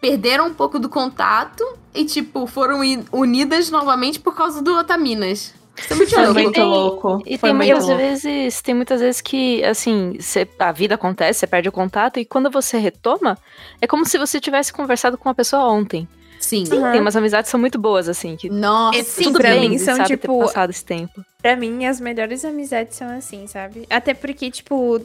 perderam um pouco do contato e, tipo, foram unidas novamente por causa do Otaminas. Isso é muito tem- louco. E Foi tem muitas louco. vezes, tem muitas vezes que, assim, cê- a vida acontece, você perde o contato, e quando você retoma, é como se você tivesse conversado com uma pessoa ontem. Sim. Tem umas amizades que são muito boas, assim, que Nossa, É, sim, tudo pra bem, mim, são, sabe, tipo, ter passado esse tempo. Pra mim, as melhores amizades são assim, sabe? Até porque, tipo,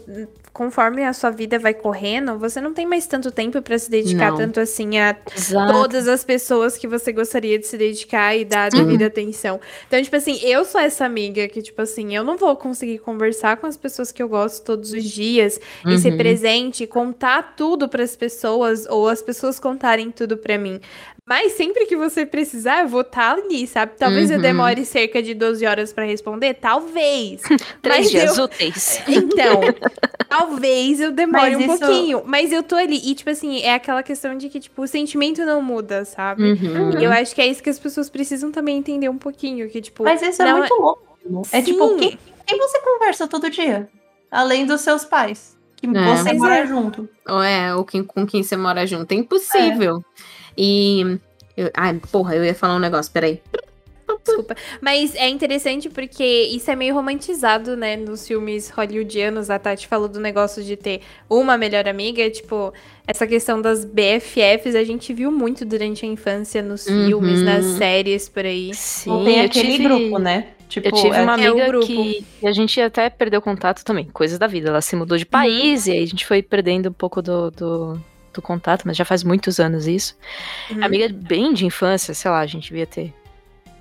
conforme a sua vida vai correndo, você não tem mais tanto tempo pra se dedicar Não. tanto assim a Exato. todas as pessoas que você gostaria de se dedicar e dar a devida atenção. Então, tipo assim, eu sou essa amiga que, tipo assim, eu não vou conseguir conversar com as pessoas que eu gosto todos os dias e ser Uhum. presente, contar tudo pras pessoas ou as pessoas contarem tudo pra mim. Mas sempre que você precisar, eu vou estar ali, sabe? Talvez eu Uhum. demore cerca de 12 horas pra responder, talvez. Três Mas dias eu- úteis. Então, talvez eu demore Mas um isso- pouquinho. Mas eu tô ali. E, tipo assim, é aquela questão de que, tipo, o sentimento não muda, sabe? Uhum. E eu acho que é isso que as pessoas precisam também entender um pouquinho. Que, tipo, Mas isso é não muito louco. É tipo, Sim. quem, quem você conversa todo dia? Além dos seus pais. Que É. você mora é. junto. Ou é, ou quem, com quem você mora junto. É impossível. E. Eu, ai, porra, eu ia falar um negócio, peraí. Desculpa. Mas é interessante porque isso é meio romantizado, né? Nos filmes hollywoodianos. A Tati falou do negócio de ter uma melhor amiga. Tipo, essa questão das BFFs a gente viu muito durante a infância nos Uhum. filmes, nas séries por aí. Sim, Não tem aquele tive... grupo, né? Tipo, Eu tive é- uma É, amiga grupo. que a gente até perdeu contato também, coisas da vida. Ela se mudou de país e aí a gente foi perdendo um pouco do, do, do contato, mas já faz muitos anos isso. Uhum. Amiga bem de infância, sei lá, a gente devia ter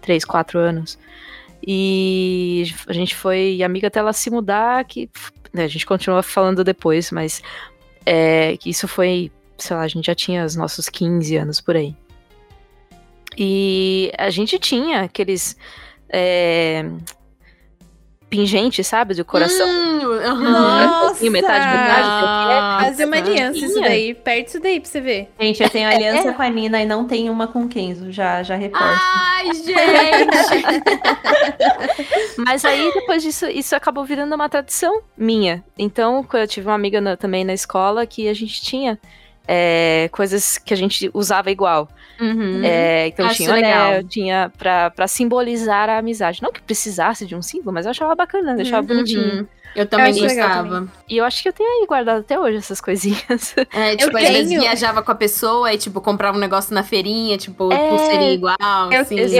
3, 4 anos. E a gente foi amiga até ela se mudar, que né, a gente continua falando depois, mas é, isso foi, sei lá, a gente já tinha os nossos 15 anos por aí. E a gente tinha aqueles é, pingentes, sabe, do coração. Hum, aham. Nossa! E metade, metade. Ah, Fazer uma aliança isso daí. Perde isso daí pra você ver. Gente, eu tenho aliança com a Nina e não tenho uma com o Kenzo. Já, já reforço. Ai, gente! Mas aí, depois disso, isso acabou virando uma tradição minha. Então, quando eu tive uma amiga na- também na escola que a gente tinha é, coisas que a gente usava igual. Uhum. É, então Acho tinha legal. anel, tinha pra, pra simbolizar a amizade. Não que precisasse de um símbolo, mas eu achava bacana, deixava bonitinho. Uhum. Eu também legal gostava. E eu acho que eu tenho aí guardado até hoje essas coisinhas. É, tipo, às tenho. vezes viajava com a pessoa e, tipo, comprava um negócio na feirinha, tipo, É. pulseirinha igual, Eu, assim. eu, tenho,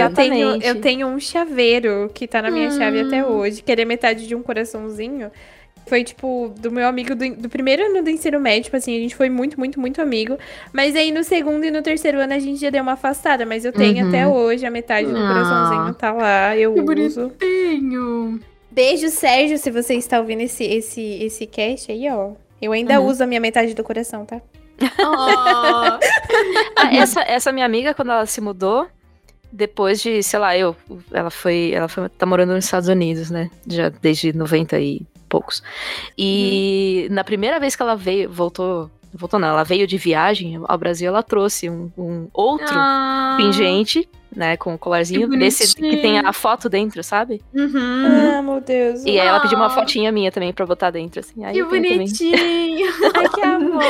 Exatamente. eu tenho um chaveiro que tá na minha chave até Hum. hoje, que ele é metade de um coraçãozinho. Foi, tipo, do meu amigo do, do primeiro ano do ensino médio, tipo assim, a gente foi muito, muito, muito amigo. Mas aí no segundo e no terceiro ano a gente já deu uma afastada, mas eu tenho Uhum. até hoje a metade do Ah. coraçãozinho, tá lá, eu Que uso. bonitinho. Beijo, Sérgio, se você está ouvindo esse, esse, esse cast aí, ó. Eu ainda Uhum. uso a minha metade do coração, tá? Oh. Ah, essa, essa minha amiga, quando ela se mudou, depois de, sei lá, eu. Ela foi. Ela foi, tá morando nos Estados Unidos, né? Já desde 90 e poucos. E na primeira vez que ela veio, voltou. Voltou não, ela veio de viagem ao Brasil, ela trouxe um, um outro Ah. pingente, né? Com um colarzinho Que desse que tem a foto dentro, sabe? Uhum. Ah, meu Deus. E aí ela pediu uma fotinha minha também pra botar dentro, assim. Aí Que bonitinho. Ai, que amor.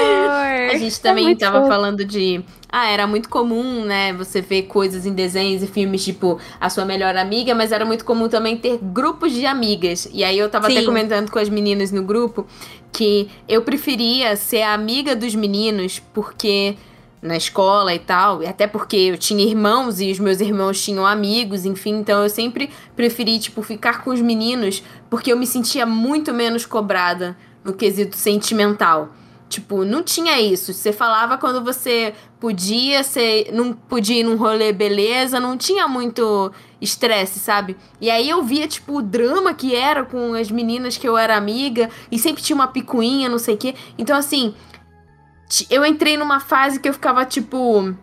A gente também muito tava fofo. falando de. Ah, era muito comum, né? Você ver coisas em desenhos e filmes, tipo, a sua melhor amiga, mas era muito comum também ter grupos de amigas. E aí eu tava até Sim. comentando com as meninas no grupo que eu preferia ser a amiga dos meninos, porque na escola e tal, e até porque eu tinha irmãos e os meus irmãos tinham amigos, enfim, então eu sempre preferi, tipo, ficar com os meninos porque eu me sentia muito menos cobrada no quesito sentimental. Tipo, não tinha isso. Você falava quando você podia, você não podia ir num rolê, beleza, não tinha muito estresse, sabe? E aí eu via, tipo, o drama que era com as meninas que eu era amiga, e sempre tinha uma picuinha, não sei o quê. Então, assim, eu entrei numa fase que eu ficava, tipo,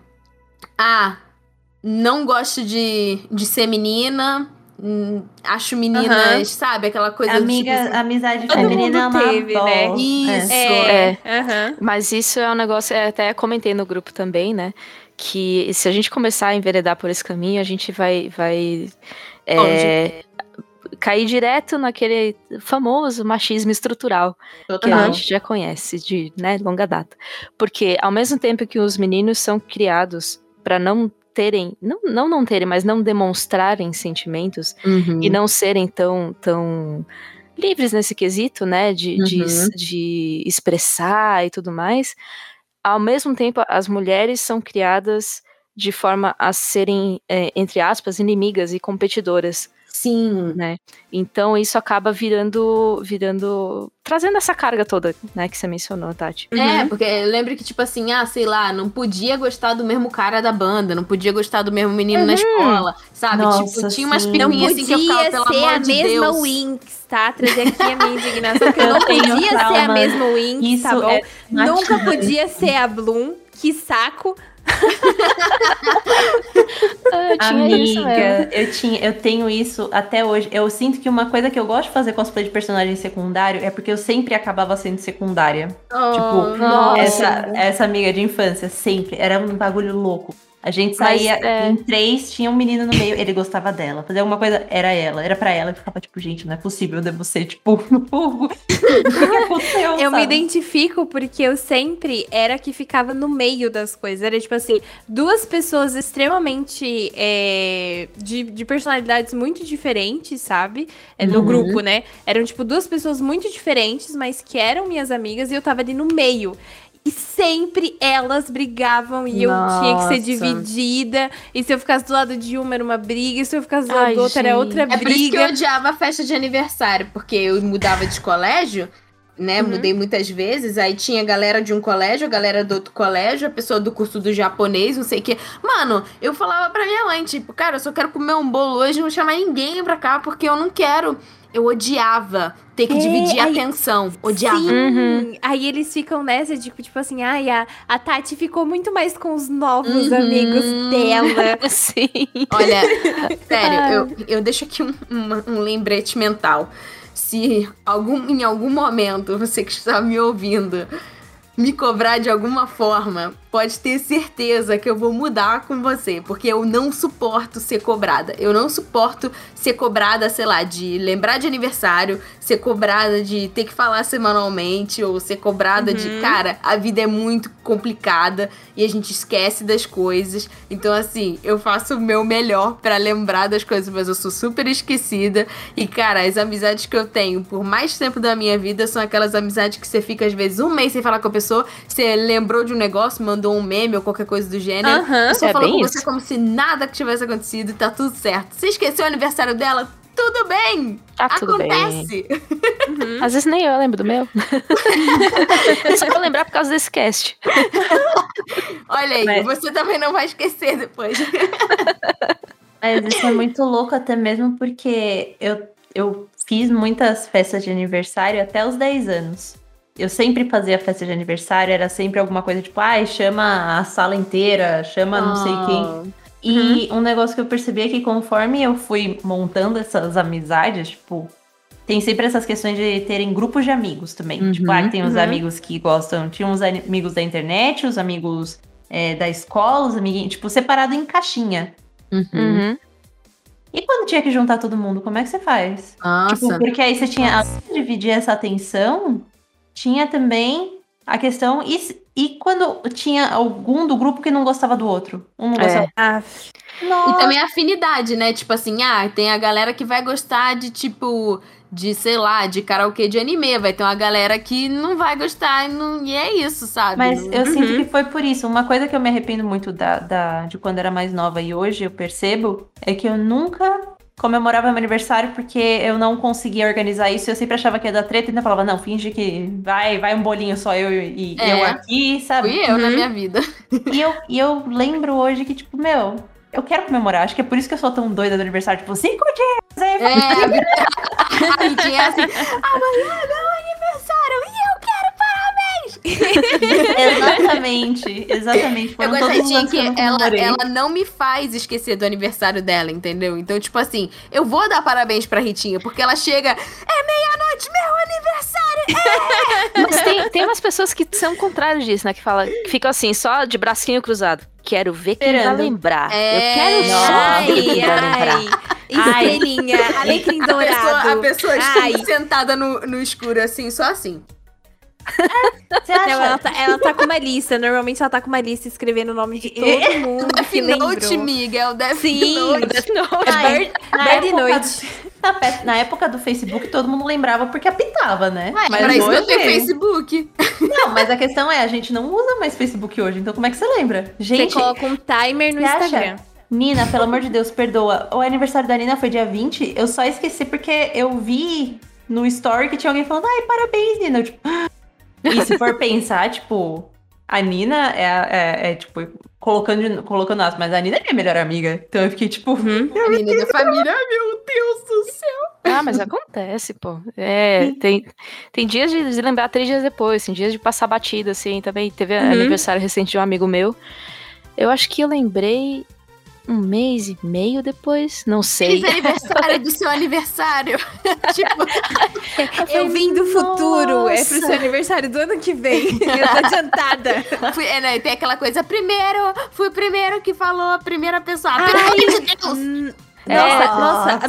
ah, não gosto de, de ser menina, hum, acho meninas, sabe? Aquela coisa Amiga, do tipo, amizade Todo feminina é mundo uma teve, né? Isso. É. Aham. Mas isso é um negócio, eu até comentei no grupo também, né? Que se a gente começar a enveredar por esse caminho, a gente vai, vai é, cair direto naquele famoso machismo estrutural que a Total. gente já conhece de né, longa data. Porque ao mesmo tempo que os meninos são criados para não terem, não, não não terem, mas não demonstrarem sentimentos, Uhum. e não serem tão, tão livres nesse quesito, né, de, de, Uhum. de expressar e tudo mais, ao mesmo tempo as mulheres são criadas de forma a serem, é, entre aspas, inimigas e competidoras, Sim. né? Então isso acaba virando, virando, trazendo essa carga toda, né, que você mencionou, Tati. É, porque eu lembro que, tipo assim, ah, sei lá, não podia gostar do mesmo cara da banda, não podia gostar do mesmo menino na escola, sabe? Nossa, tipo, tinha umas sim. Não picuinhas assim que eu ficava, podia pelo ser amor a de mesma Deus. Winx, tá? Trazer aqui a minha indignação, que Eu não podia ser a mesma Winx, tá bom? é Nunca podia ser a Bloom, que saco. Ah, isso mesmo. Amiga, eu, tinha, eu tenho isso até hoje. Eu sinto que uma coisa que eu gosto de fazer cosplay de personagem secundário é porque eu sempre acabava sendo secundária. tipo, nossa. essa, essa amiga de infância, sempre. Era um bagulho louco. A gente Mas, saía é. em três, tinha um menino no meio, ele gostava dela. Fazer alguma coisa, era ela, era pra ela. Eu ficava tipo, gente, não é possível, eu devo ser, tipo, o que aconteceu, Eu me sabe? identifico porque eu sempre era que ficava no meio das coisas. Era tipo assim, duas pessoas extremamente é, de, de personalidades muito diferentes, sabe? É, No Uhum. grupo, né? Eram tipo duas pessoas muito diferentes, mas que eram minhas amigas e eu tava ali no meio. E sempre elas brigavam e eu tinha que ser Nossa. dividida. E se eu ficasse do lado de uma era uma briga, e se eu ficasse do lado Ai, do outro era outra É por isso que eu briga. odiava a festa de aniversário, porque eu mudava de colégio, né? Uhum. Mudei muitas vezes, aí tinha a galera de um colégio, a galera do outro colégio, a pessoa do curso do japonês, não sei o quê. Mano, eu falava pra minha mãe, tipo, cara, eu só quero comer um bolo hoje, não chamar ninguém pra cá, porque eu não quero. Eu odiava ter que É, dividir a aí- atenção. Odiava. Sim. Uhum. Aí eles ficam nessa, tipo, tipo assim, ai, a, a Tati ficou muito mais com os novos Uhum. amigos dela. Sim. Olha, sério, eu, eu deixo aqui um, uma- um lembrete mental. Se algum, em algum momento você que está me ouvindo me cobrar de alguma forma, pode ter certeza que eu vou mudar com você, porque eu não suporto ser cobrada. Eu não suporto ser cobrada, sei lá, de lembrar de aniversário, ser cobrada de ter que falar semanalmente, ou ser cobrada de, cara, a vida é muito complicada e a gente esquece das coisas. Então, assim, eu faço o meu melhor pra lembrar das coisas, mas eu sou super esquecida. E, cara, as amizades que eu tenho por mais tempo da minha vida são aquelas amizades que você fica, às vezes, um mês sem falar com a pessoa, você lembrou de um negócio, mandou um meme ou qualquer coisa do gênero. Aham. Eu só É falou com isso. você como se nada que tivesse acontecido e tá tudo certo. Você esqueceu o aniversário dela? Tudo bem! Tá tudo bem. Acontece! Às vezes nem eu lembro do meu. Isso pra lembrar por causa desse cast. Olha aí, Mas- você também não vai esquecer depois. Mas isso é muito louco até mesmo porque eu, eu fiz muitas festas de aniversário até os 10 anos. Eu sempre fazia festa de aniversário, era sempre alguma coisa tipo, ai, chama a sala inteira, chama não sei quem. E um negócio que eu percebi é que conforme eu fui montando essas amizades, tipo, tem sempre essas questões de terem grupos de amigos também. Uhum, tipo, ah, tem os uhum. amigos que gostam, tinha uns amigos da internet, os amigos é, da escola, os amiguinhos, tipo, separado em caixinha. Uhum. E quando tinha que juntar todo mundo, como é que você faz? Nossa. Tipo, porque aí você tinha, além de dividir essa atenção, tinha também a questão. E, e quando tinha algum do grupo que não gostava do outro? Um não É. gostava. Ah, E também a afinidade, né? Tipo assim, ah, tem a galera que vai gostar de, tipo, de, sei lá, de karaokê de anime. Vai ter uma galera que não vai gostar e, não, e é isso, sabe? Mas eu sinto que foi por isso. Uma coisa que eu me arrependo muito da, da- de quando era mais nova e hoje eu percebo é que eu nunca comemorava meu aniversário porque eu não conseguia organizar isso. Eu sempre achava que ia dar treta e ainda falava, não, finge que vai, vai um bolinho só eu e É. eu aqui, sabe? Fui eu na minha vida. E eu, e eu lembro hoje que, tipo, meu, eu quero comemorar. Acho que é por isso que eu sou tão doida do aniversário. Tipo, cinco dias! Aí, É, a Vitinha assim, amanhã Exatamente, exatamente. Eu Foram que eu que não ela, ela não me faz esquecer do aniversário dela, entendeu? Então, tipo assim, eu vou dar parabéns pra Ritinha, porque ela chega, é meia-noite, meu aniversário! Mas tem, tem umas pessoas que são o contrário disso, né? Que, fala, que ficam assim, só de bracinho cruzado. Quero ver quem vai Esperando. lembrar. É. Eu quero só ver quem vai lembrar. Estrelinha, alecrim A pessoa, a dourado. pessoa Ai. sentada no, no escuro, assim, só assim. Você acha? Não, ela, tá, ela tá com uma lista. Normalmente ela tá com uma lista escrevendo o nome de todo mundo que Death Note, lembrou. Miguel, Death Sim. Note. Death Note. Bird- na Bird época- Noite. Na, pe- na época do Facebook, todo mundo lembrava porque apitava, né? Ué, mas pra isso hoje... eu tenho Facebook. Não, mas a questão é, a gente não usa mais Facebook hoje, então como é que você lembra? Você Gente, coloca um timer no você acha? Instagram. Nina, pelo amor de Deus, perdoa. O aniversário da Nina foi dia 20, eu só esqueci porque eu vi no story que tinha alguém falando, ai, parabéns, Nina. Eu, tipo, e se for pensar, tipo, a Nina é, é- é, tipo, colocando, colocando as, mas a Nina é minha melhor amiga. Então eu fiquei, tipo, Menina da família, ai, meu Deus do céu. Ah, mas acontece, pô. É, tem, tem dias de, de lembrar três dias depois, tem dias de passar batida, assim. Também teve Uhum. aniversário recente de um amigo meu. Eu acho que eu lembrei um mês e meio depois, não sei. Feliz aniversário do seu aniversário. tipo, Eu vim do futuro. É pro Nossa. seu aniversário do ano que vem. Eu tô adiantada. fui, é, né, tem aquela coisa, primeiro, fui o primeiro que falou a primeira pessoa. Pelo amor de Deus. Hum, É, Nossa,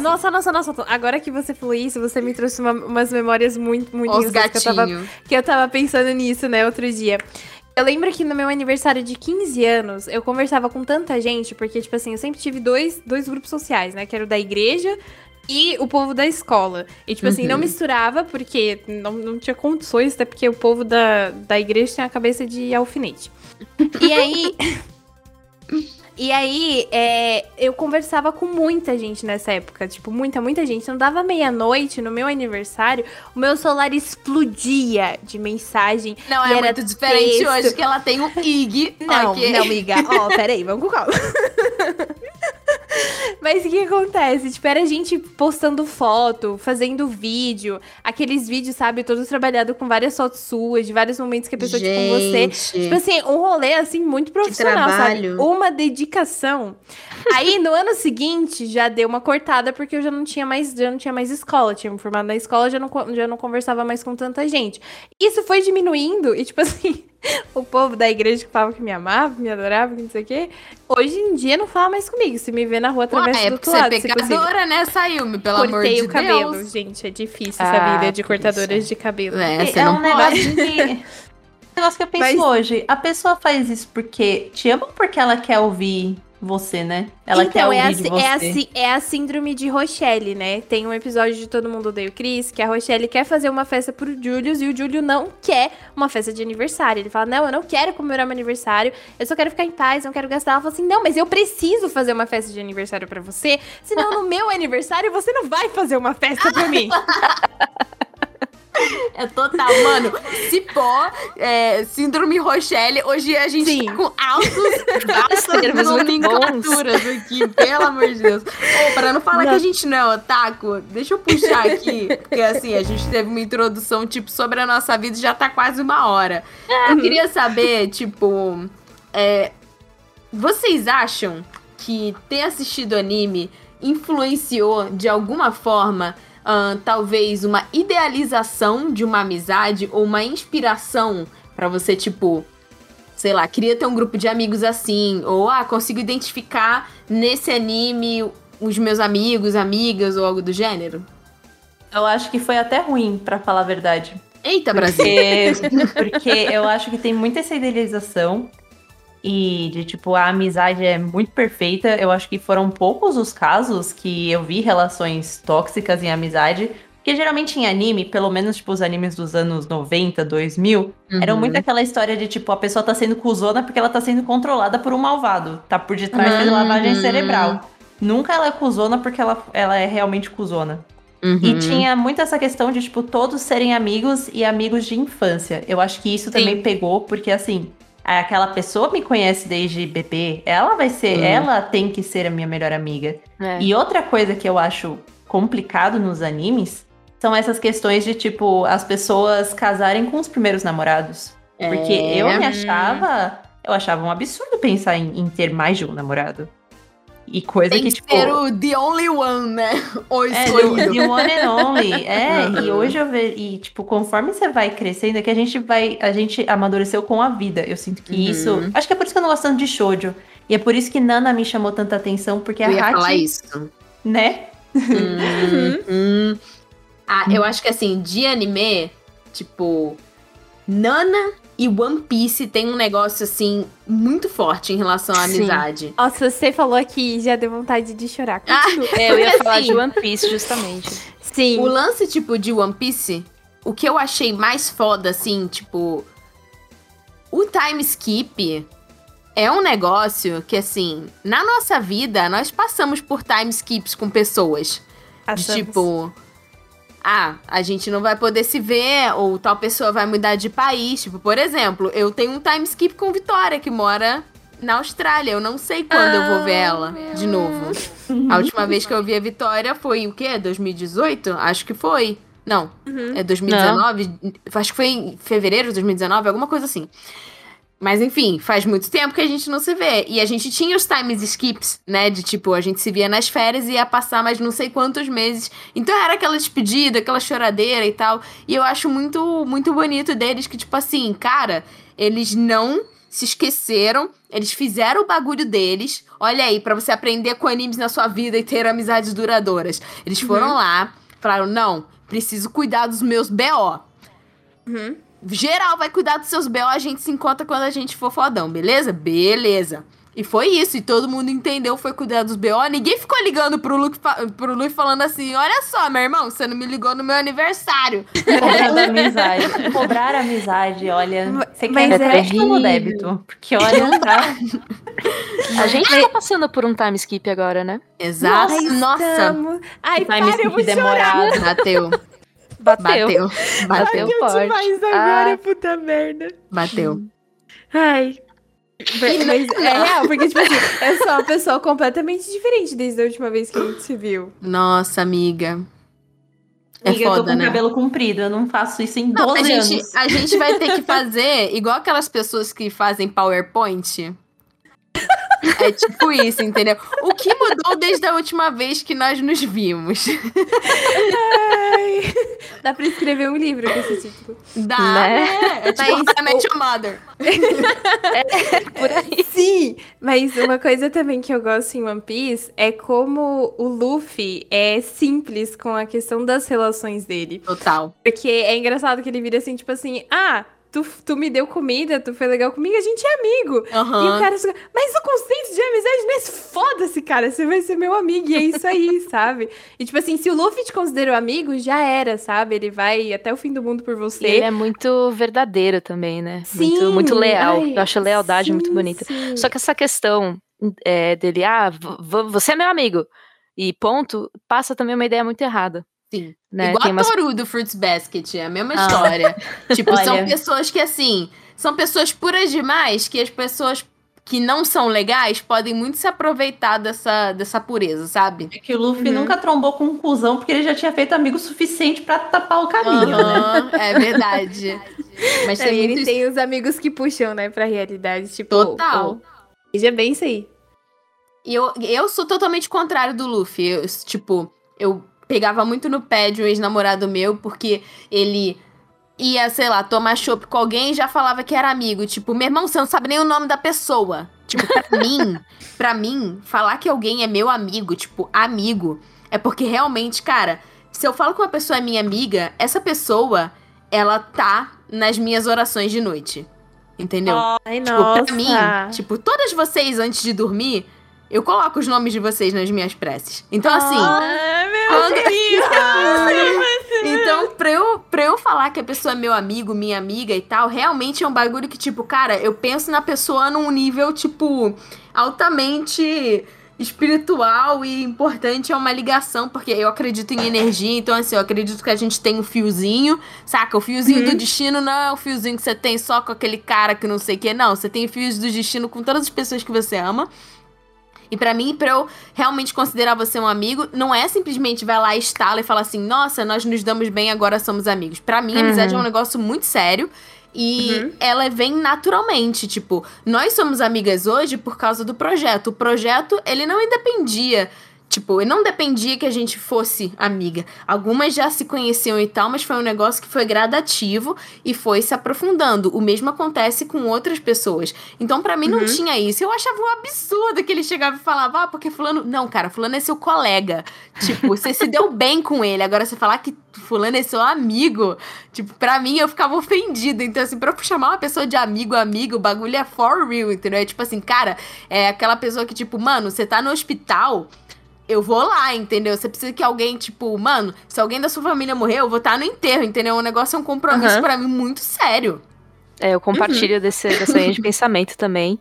nossa, nossa, nossa, nossa. Agora que você falou isso, você me trouxe uma- umas memórias muito, muito Os que eu tava que eu tava pensando nisso, né, outro dia. Eu lembro que no meu aniversário de 15 anos, eu conversava com tanta gente, porque, tipo assim, eu sempre tive dois, dois grupos sociais, né? Que era o da igreja e o povo da escola. E, tipo assim, não misturava, porque não, não tinha condições, até porque o povo da, da igreja tem a cabeça de alfinete. E aí. E aí, é, eu conversava com muita gente nessa época, tipo, muita, muita gente. Não dava meia-noite no meu aniversário, o meu celular explodia de mensagem. Não, é era muito diferente texto. hoje, que ela tem um IG. Não, ok? não, amiga. Ó, peraí, vamos com calma. Mas o que acontece? Tipo, era gente postando foto, fazendo vídeo, aqueles vídeos, sabe, todos trabalhados com várias fotos suas, de vários momentos que a pessoa, tipo, com você. Tipo assim, um rolê, assim, muito profissional, sabe? Uma dedicação. Aí, no ano seguinte, já deu uma cortada, porque eu já não tinha mais, já não tinha mais escola. Tinha me formado na escola, já não, já não conversava mais com tanta gente. Isso foi diminuindo, e tipo assim, povo da igreja que falava que me amava, que me adorava, que não sei o quê, hoje em dia não fala mais comigo. Se me vê na rua, através Ué, é do outro você é lado, se possível. pecadora, né, Sayumi? Pelo amor Cortei de o cabelo, Deus. gente. É difícil Ah, essa vida de cortadoras isso. de cabelo. É, você é não um pode. negócio que. um negócio que eu penso Mas- hoje. A pessoa faz isso porque te ama ou porque ela quer ouvir você, né? Ela quer então, ouvir é a, de sí- você. é, a, sí- é a síndrome de Rochelle, né? Tem um episódio de Todo Mundo Odeia o Chris, que a Rochelle quer fazer uma festa pro Julius e o Júlio não quer uma festa de aniversário. Ele fala, não, eu não quero comemorar meu aniversário, eu só quero ficar em paz, não quero gastar. Ela fala assim, não, mas eu preciso fazer uma festa de aniversário pra você, senão no meu aniversário você não vai fazer uma festa pra mim. É total, mano. Cipó, é, síndrome Rochelle. Hoje a gente Sim. tá com altos, Termos nomenclaturas aqui, pelo amor de Deus. Pra não falar Não. que a gente não é otaku, deixa eu puxar aqui, porque assim, a gente teve uma introdução, tipo, sobre a nossa vida e já tá quase uma hora. Eu queria saber, tipo, é, vocês acham que ter assistido anime influenciou de alguma forma, ahn, talvez uma idealização de uma amizade ou uma inspiração pra você, tipo, sei lá, queria ter um grupo de amigos assim, ou ah, consigo identificar nesse anime os meus amigos, amigas ou algo do gênero? Eu acho que foi até ruim, pra falar a verdade. Eita, Brasil! Porque, porque eu acho que tem muita essa idealização e de tipo, a amizade é muito perfeita. Eu acho que foram poucos os casos que eu vi relações tóxicas em amizade. Porque geralmente em anime, pelo menos tipo os animes dos anos 90, 2000, eram Uhum. muito aquela história de tipo a pessoa tá sendo cuzona porque ela tá sendo controlada por um malvado, tá por detrás Uhum. lavagem cerebral. Nunca ela é cuzona porque ela, ela é realmente cuzona. Uhum. E tinha muito essa questão de, tipo, todos serem amigos e amigos de infância. Eu acho que isso também pegou, porque assim, aquela pessoa me conhece desde bebê, ela vai ser, Hum. ela tem que ser a minha melhor amiga. É. E outra coisa que eu acho complicado nos animes são essas questões de, tipo, as pessoas casarem com os primeiros namorados. Porque É. eu me achava. Eu achava um absurdo pensar em, em ter mais de um namorado. E coisa Tem que, que tipo. ser o the only one, né? O É, escolhido. the, the one and only. É, e Uhum. hoje eu vejo. E, tipo, conforme você vai crescendo, é que a gente vai. A gente amadureceu com a vida. Eu sinto que Uhum. isso. Acho que é por isso que eu não gosto tanto de shoujo. E é por isso que Nana me chamou tanta atenção, porque Eu a ia falar Hachi, isso. né? Uhum. Ah, eu acho que assim, de anime, tipo, Nana e One Piece tem um negócio assim muito forte em relação à Sim. amizade. Nossa, você falou aqui já deu vontade de chorar. Ah, Continua. É, eu ia Porque, falar assim, de One Piece, justamente. Sim. O lance, tipo, de One Piece, o que eu achei mais foda, assim, tipo. O time skip é um negócio que, assim, na nossa vida, nós passamos por time skips com pessoas. De Passamos. tipo. Ah, a gente não vai poder se ver, ou tal pessoa vai mudar de país. Tipo, por exemplo, eu tenho um time skip com Vitória, que mora na Austrália. Eu não sei quando eu vou ver ela de novo. A última vez que eu vi a Vitória foi o quê? 2018? Acho que foi. Não, é 2019? Acho que foi em fevereiro de 2019, alguma coisa assim. Mas enfim, faz muito tempo que a gente não se vê. E a gente tinha os times skips, né? De tipo, a gente se via nas férias e ia passar mais não sei quantos meses. Então era aquela despedida, aquela choradeira e tal. E eu acho muito, muito bonito deles que, tipo assim, cara, eles não se esqueceram, eles fizeram o bagulho deles. Olha aí, pra você aprender com animes na sua vida e ter amizades duradouras. Eles foram lá, falaram: não, preciso cuidar dos meus BO. Uhum. Geral vai cuidar dos seus BO, a gente se encontra quando a gente for fodão, beleza? Beleza. E foi isso, e todo mundo entendeu, foi cuidar dos BO. Ninguém ficou ligando pro Luke, pro Luke falando assim: olha só, meu irmão, você não me ligou no meu aniversário. Cobrando amizade. Cobrar amizade, olha. Você Mas quer é ou terrível. débito? Porque olha, tá. A gente tá passando por um time skip agora, né? Exato. Nossa. estamos- Ai, Time para, eu skip vou chorar. demorado. Bateu. Bateu. Bateu. Bateu. Bateu forte. demais agora, Ah. puta merda. Bateu. Ai. Mas é real, porque, tipo assim, eu sou uma pessoa completamente diferente desde a última vez que a gente se viu. Nossa, amiga. É Amiga, eu tô foda, com né? cabelo comprido, eu não faço isso em Não, 12 a, gente, anos. a gente vai ter que fazer igual aquelas pessoas que fazem PowerPoint. É tipo isso, entendeu? O que mudou desde a última vez que nós nos vimos? Ai. Dá pra escrever um livro com esse título. Dá, Né? né? É tipo Mas I Met Your Mother. Por aí. Sim, mas uma coisa também que eu gosto em One Piece é como o Luffy é simples com a questão das relações dele. Total. Porque é engraçado que ele vira assim, tipo assim, ah, tu, tu me deu comida, tu foi legal comigo, a gente é amigo. E o cara, fica, mas o conceito de amizade não é foda-se, cara. Você vai ser meu amigo. E é isso aí, sabe? E tipo assim, se o Luffy te considerou amigo, já era, sabe? Ele vai até o fim do mundo por E você. ele é muito verdadeiro também, né? Sim, muito, muito leal. ai, Eu acho a lealdade muito sim, bonita. sim. Só que essa questão é, dele, ah, você é meu amigo. E ponto, passa também uma ideia muito errada. Sim. Né? Igual Tem a umas Toru do Fruits Basket, é a mesma Ah. história. tipo, são Olha. pessoas que, assim, são pessoas puras demais que as pessoas que não são legais podem muito se aproveitar dessa, dessa pureza, sabe? É que o Luffy Uhum. nunca trombou com um cuzão porque ele já tinha feito amigo suficiente pra tapar o caminho, né? Aham, é verdade. Mas Não, tem e muito ele isso. tem os amigos que puxam, né, pra realidade. Tipo, Total. pô, Veja bem isso aí. E eu, eu sou totalmente contrário do Luffy. Eu, tipo, eu pegava muito no pé de um ex-namorado meu, porque ele ia, sei lá, tomar chopp com alguém e já falava que era amigo. Tipo, meu irmão, você não sabe nem o nome da pessoa. Tipo, pra mim, pra mim, falar que alguém é meu amigo, tipo, amigo, é porque realmente, cara, se eu falo que uma pessoa é minha amiga, essa pessoa, ela tá nas minhas orações de noite. Entendeu? Ai, Tipo, nossa. pra mim, tipo, todas vocês antes de dormir, eu coloco os nomes de vocês nas minhas preces. Então, assim, Ai, meu quando- Deus. falar que a pessoa é meu amigo, minha amiga e tal, realmente é um bagulho que, tipo, cara, eu penso na pessoa num nível, tipo, altamente espiritual e importante é uma ligação, porque eu acredito em energia, então assim, eu acredito que a gente tem um fiozinho, saca? O fiozinho do destino não é o fiozinho que você tem só com aquele cara que não sei o que, não. Você tem fios do destino com todas as pessoas que você ama. E pra mim, pra eu realmente considerar você um amigo, não é simplesmente vai lá, estala e falar assim, nossa, nós nos damos bem, agora somos amigos. Pra mim, a amizade é um negócio muito sério. E ela vem naturalmente, tipo, nós somos amigas hoje por causa do projeto. O projeto, ele não independia, tipo, ele não dependia que a gente fosse amiga. Algumas já se conheciam e tal, mas foi um negócio que foi gradativo e foi se aprofundando. O mesmo acontece com outras pessoas. Então, pra mim, não tinha isso. Eu achava um absurdo que ele chegava e falava, ah, porque fulano... Não, cara, fulano é seu colega. Tipo, você se deu bem com ele. Agora, você falar que fulano é seu amigo, tipo, pra mim eu ficava ofendida. Então, assim, pra eu chamar uma pessoa de amigo, amigo, o bagulho é for real, entendeu? É tipo assim, cara, é aquela pessoa que, tipo, mano, você tá no hospital. Eu vou lá, entendeu? Você precisa que alguém, tipo, mano, se alguém da sua família morrer, eu vou estar no enterro, entendeu? O negócio é um compromisso Aham. pra mim muito sério. É, eu compartilho desse, dessa linha de pensamento também.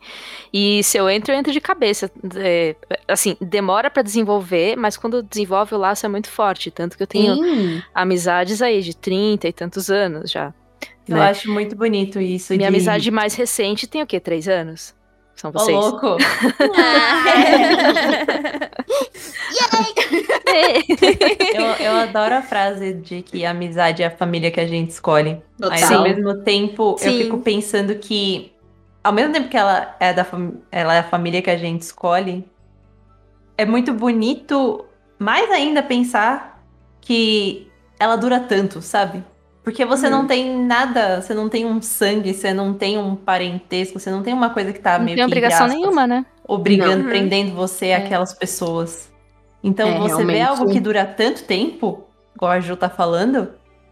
E se eu entro, eu entro de cabeça. É, assim, demora pra desenvolver, mas quando desenvolve o laço é muito forte. Tanto que eu tenho Sim. amizades aí de 30 e tantos anos já. Eu né? acho muito bonito isso. Minha de... amizade mais recente tem o quê? Três anos? São Ô, vocês. louco. Eu, eu adoro a frase de que a amizade é a família que a gente escolhe. Mas Total. ao mesmo tempo, eu Sim. fico pensando que, ao mesmo tempo que ela é, da fam- ela é a família que a gente escolhe, é muito bonito, mais ainda, pensar que ela dura tanto, sabe? Porque você não tem nada, você não tem um sangue, você não tem um parentesco, você não tem uma coisa que tá Não meio tem que, entre obrigação aspas, nenhuma, né? obrigando, Não. prendendo você àquelas pessoas. Então, É, você vê realmente. algo que dura tanto tempo, igual a Ju tá falando,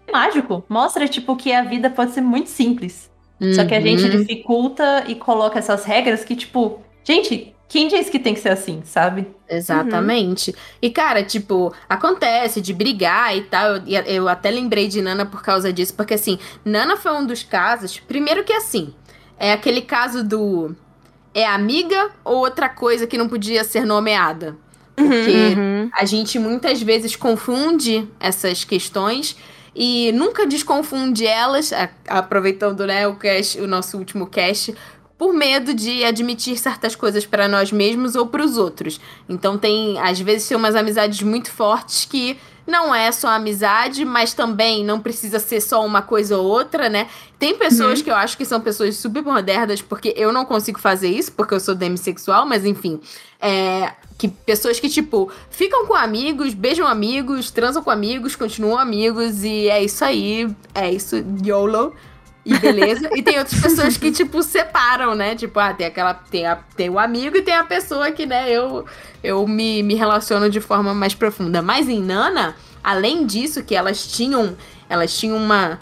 é mágico. Mostra, tipo, que a vida pode ser muito simples. Só que a gente Uhum. dificulta e coloca essas regras que, tipo, gente, quem diz que tem que ser assim, sabe? Exatamente. E, cara, tipo, acontece de brigar e tal. Eu, eu até lembrei de Nana por causa disso, porque assim, Nana foi um dos casos. Primeiro que assim, é aquele caso do. É amiga ou outra coisa que não podia ser nomeada? Porque Uhum. a gente muitas vezes confunde essas questões e nunca desconfunde elas, aproveitando né, o, cast, o nosso último cast, por medo de admitir certas coisas para nós mesmos ou para os outros. Então tem, às vezes, tem umas amizades muito fortes que não é só amizade, mas também não precisa ser só uma coisa ou outra, né? Tem pessoas que eu acho que são pessoas super modernas, porque eu não consigo fazer isso, porque eu sou demissexual, mas enfim. É, que pessoas que, tipo, ficam com amigos, beijam amigos, transam com amigos, continuam amigos, e é isso aí. É isso, YOLO. E beleza. e tem outras pessoas que, tipo, separam, né? Tipo, ah, tem aquela. Tem, a, tem o amigo e tem a pessoa que, né, eu, eu me, me relaciono de forma mais profunda. Mas em Nana, além disso, que elas tinham. Elas tinham uma.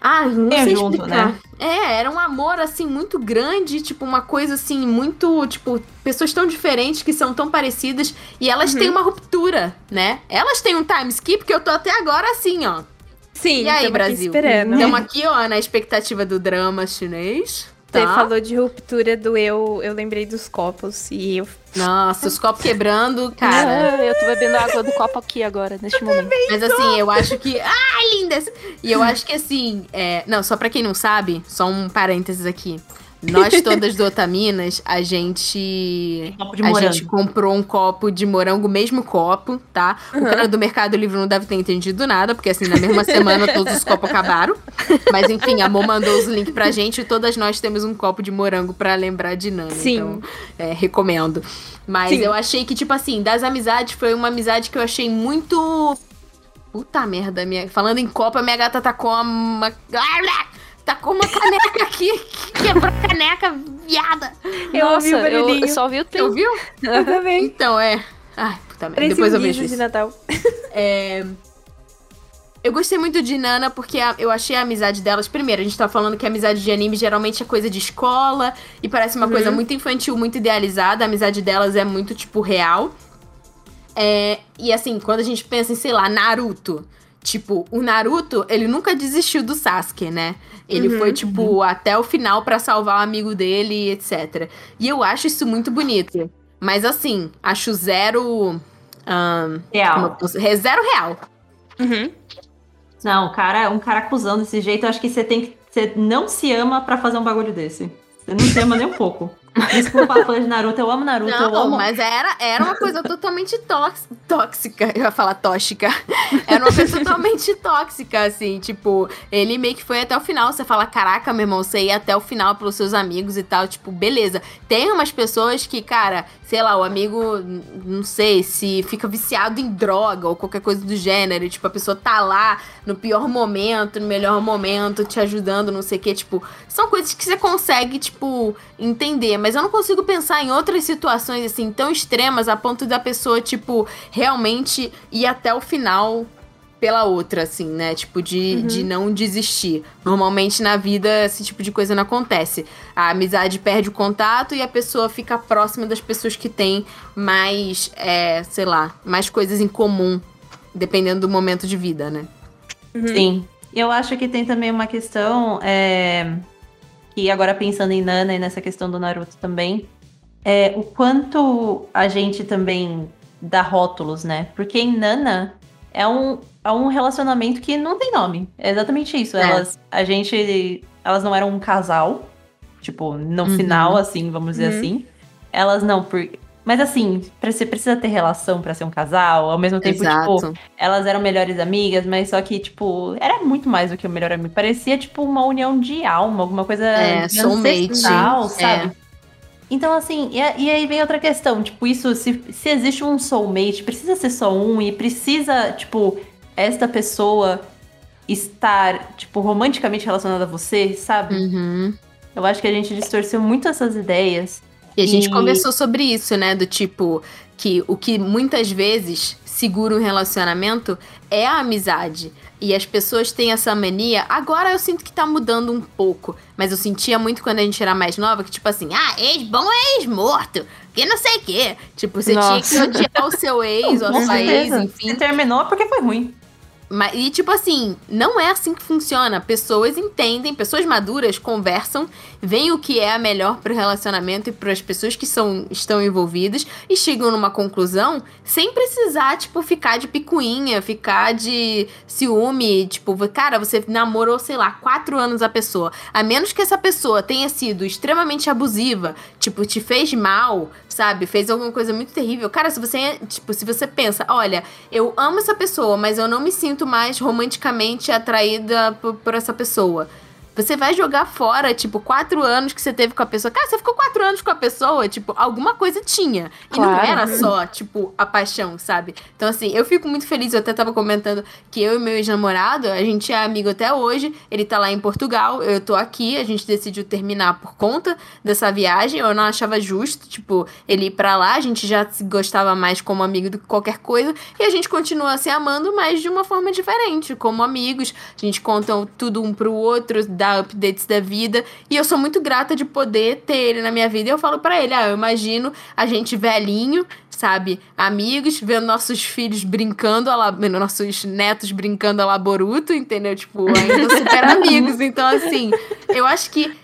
Ah, não É sei junto, explicar. né? É, era um amor, assim, muito grande, tipo, uma coisa, assim, muito, tipo, pessoas tão diferentes que são tão parecidas e elas têm uma ruptura, né? Elas têm um time skip que eu tô até agora assim, ó. Sim, e aí, Brasil? esperando. Estamos aqui, ó, na expectativa do drama chinês. Você Tá? falou de ruptura do eu, eu lembrei dos copos e eu Nossa, os copos quebrando, cara. Ah, eu tô bebendo água do copo aqui agora, neste momento. Mas assim, eu acho que. Ai, lindas! E eu acho que assim. é, Não, só pra quem não sabe, só um parênteses aqui. Nós todas do Otaminas, a gente. Copo de a morango. gente comprou um copo de morango, o mesmo copo, tá? O cara do Mercado Livre não deve ter entendido nada, porque assim, na mesma semana todos os copos acabaram. Mas enfim, a Mo mandou os links pra gente e todas nós temos um copo de morango pra lembrar de Nana. Sim. Então, é, recomendo. Mas Sim. eu achei que, tipo assim, das amizades, foi uma amizade que eu achei muito. Puta merda, minha... falando em copo, a minha gata tacou uma. Tacou uma caneca aqui, quebrou a caneca, viada. Eu Nossa, ouvi o eu, barulhinho. eu só ouvi o Você teu. ouviu? Eu também. Então, é. Ai, puta merda. Depois um eu vejo isso. de Natal. É, Eu gostei muito de Nana porque a- eu achei a amizade delas. Primeiro, a gente tá falando que a amizade de anime geralmente é coisa de escola e parece uma coisa muito infantil, muito idealizada. A amizade delas é muito, tipo, real. É, E assim, quando a gente pensa em, sei lá, Naruto. Tipo, o Naruto, ele nunca desistiu do Sasuke, né? Ele Uhum. foi, tipo, até o final pra salvar o amigo dele, etc. E eu acho isso muito bonito. Mas assim, acho zero. eu Real. posso- é zero real. Uhum. Não, cara, um cara acusando desse jeito, eu acho que você tem que. Você não se ama pra fazer um bagulho desse. Você não se ama nem um pouco. Desculpa, fã de Naruto, eu amo Naruto, eu Não, amo. mas era, era uma coisa totalmente tóx- tóxica. Eu ia falar tóxica. Era uma coisa totalmente tóxica, assim. Tipo, ele meio que foi até o final. Você fala, caraca, meu irmão, você ia até o final pelos seus amigos e tal. Tipo, beleza. Tem umas pessoas que, cara, sei lá, o amigo, não sei, se fica viciado em droga ou qualquer coisa do gênero. Tipo, a pessoa tá lá no pior momento, no melhor momento, te ajudando, não sei o quê. Tipo, são coisas que você consegue, tipo, entender. Mas eu não consigo pensar em outras situações, assim, tão extremas a ponto da pessoa, tipo, realmente ir até o final pela outra, assim, né? Tipo, de, de não desistir. Normalmente na vida esse tipo de coisa não acontece. A amizade perde o contato e a pessoa fica próxima das pessoas que têm mais, é, sei lá, mais coisas em comum, dependendo do momento de vida, né? Sim. E eu acho que tem também uma questão. é, que agora pensando em Nana e nessa questão do Naruto também. É, o quanto a gente também dá rótulos, né? Porque em Nana é um, é um relacionamento que não tem nome. É exatamente isso. É. Elas, a gente. Elas não eram um casal. Tipo, no Uhum. final, assim, vamos dizer Uhum. assim. Elas não, por. Mas assim, você precisa ter relação pra ser um casal, ao mesmo tempo, tipo, Exato. elas eram melhores amigas, mas só que, tipo, era muito mais do que o melhor amigo. Parecia, tipo, uma união de alma, alguma coisa É, soulmate. ancestral, sabe? É. Então, assim, e, a- e aí vem outra questão. Tipo, isso, se, se existe um soulmate, precisa ser só um e precisa, tipo, esta pessoa estar, tipo, romanticamente relacionada a você, sabe? Uhum. Eu acho que a gente distorceu muito essas ideias. E a gente E- conversou sobre isso, né? Do tipo, que o que muitas vezes segura um relacionamento é a amizade. E as pessoas têm essa mania. Agora eu sinto que tá mudando um pouco. Mas eu sentia muito quando a gente era mais nova, que tipo assim, ah, ex-bom é ex-morto. Que não sei o quê. Tipo, você Nossa. tinha que odiar o seu ex ou a sua ex, enfim. Se terminou porque foi ruim. Mas, e tipo assim, não é assim que funciona. Pessoas entendem, pessoas maduras conversam, veem o que é a melhor pro relacionamento e para as pessoas que são, estão envolvidas e chegam numa conclusão sem precisar, tipo, ficar de picuinha, ficar de ciúme. Tipo, cara, você namorou, sei lá, quatro anos a pessoa. A menos que essa pessoa tenha sido extremamente abusiva, tipo, te fez mal, sabe? Fez alguma coisa muito terrível. Cara, se você, tipo, se você pensa, olha, eu amo essa pessoa, mas eu não me sinto mais romanticamente atraída por, por essa pessoa. Você vai jogar fora, tipo, quatro anos que você teve com a pessoa. Cara, você ficou quatro anos com a pessoa, tipo, alguma coisa tinha. E não Claro. era só, tipo, a paixão, sabe? Então, assim, eu fico muito feliz. Eu até tava comentando que eu e meu ex-namorado, a gente é amigo até hoje. Ele tá lá em Portugal, eu tô aqui. A gente decidiu terminar por conta dessa viagem. Eu não achava justo, tipo, ele ir pra lá. A gente já se gostava mais como amigo do que qualquer coisa. E a gente continua se amando, mas de uma forma diferente, como amigos. A gente conta tudo um pro outro, dá updates da vida. E eu sou muito grata de poder ter ele na minha vida. E eu falo pra ele, ah, eu imagino a gente velhinho, sabe? Amigos, vendo nossos filhos brincando, a la... nossos netos brincando a Laboruto, entendeu? Tipo, ainda super amigos. Então, assim, eu acho que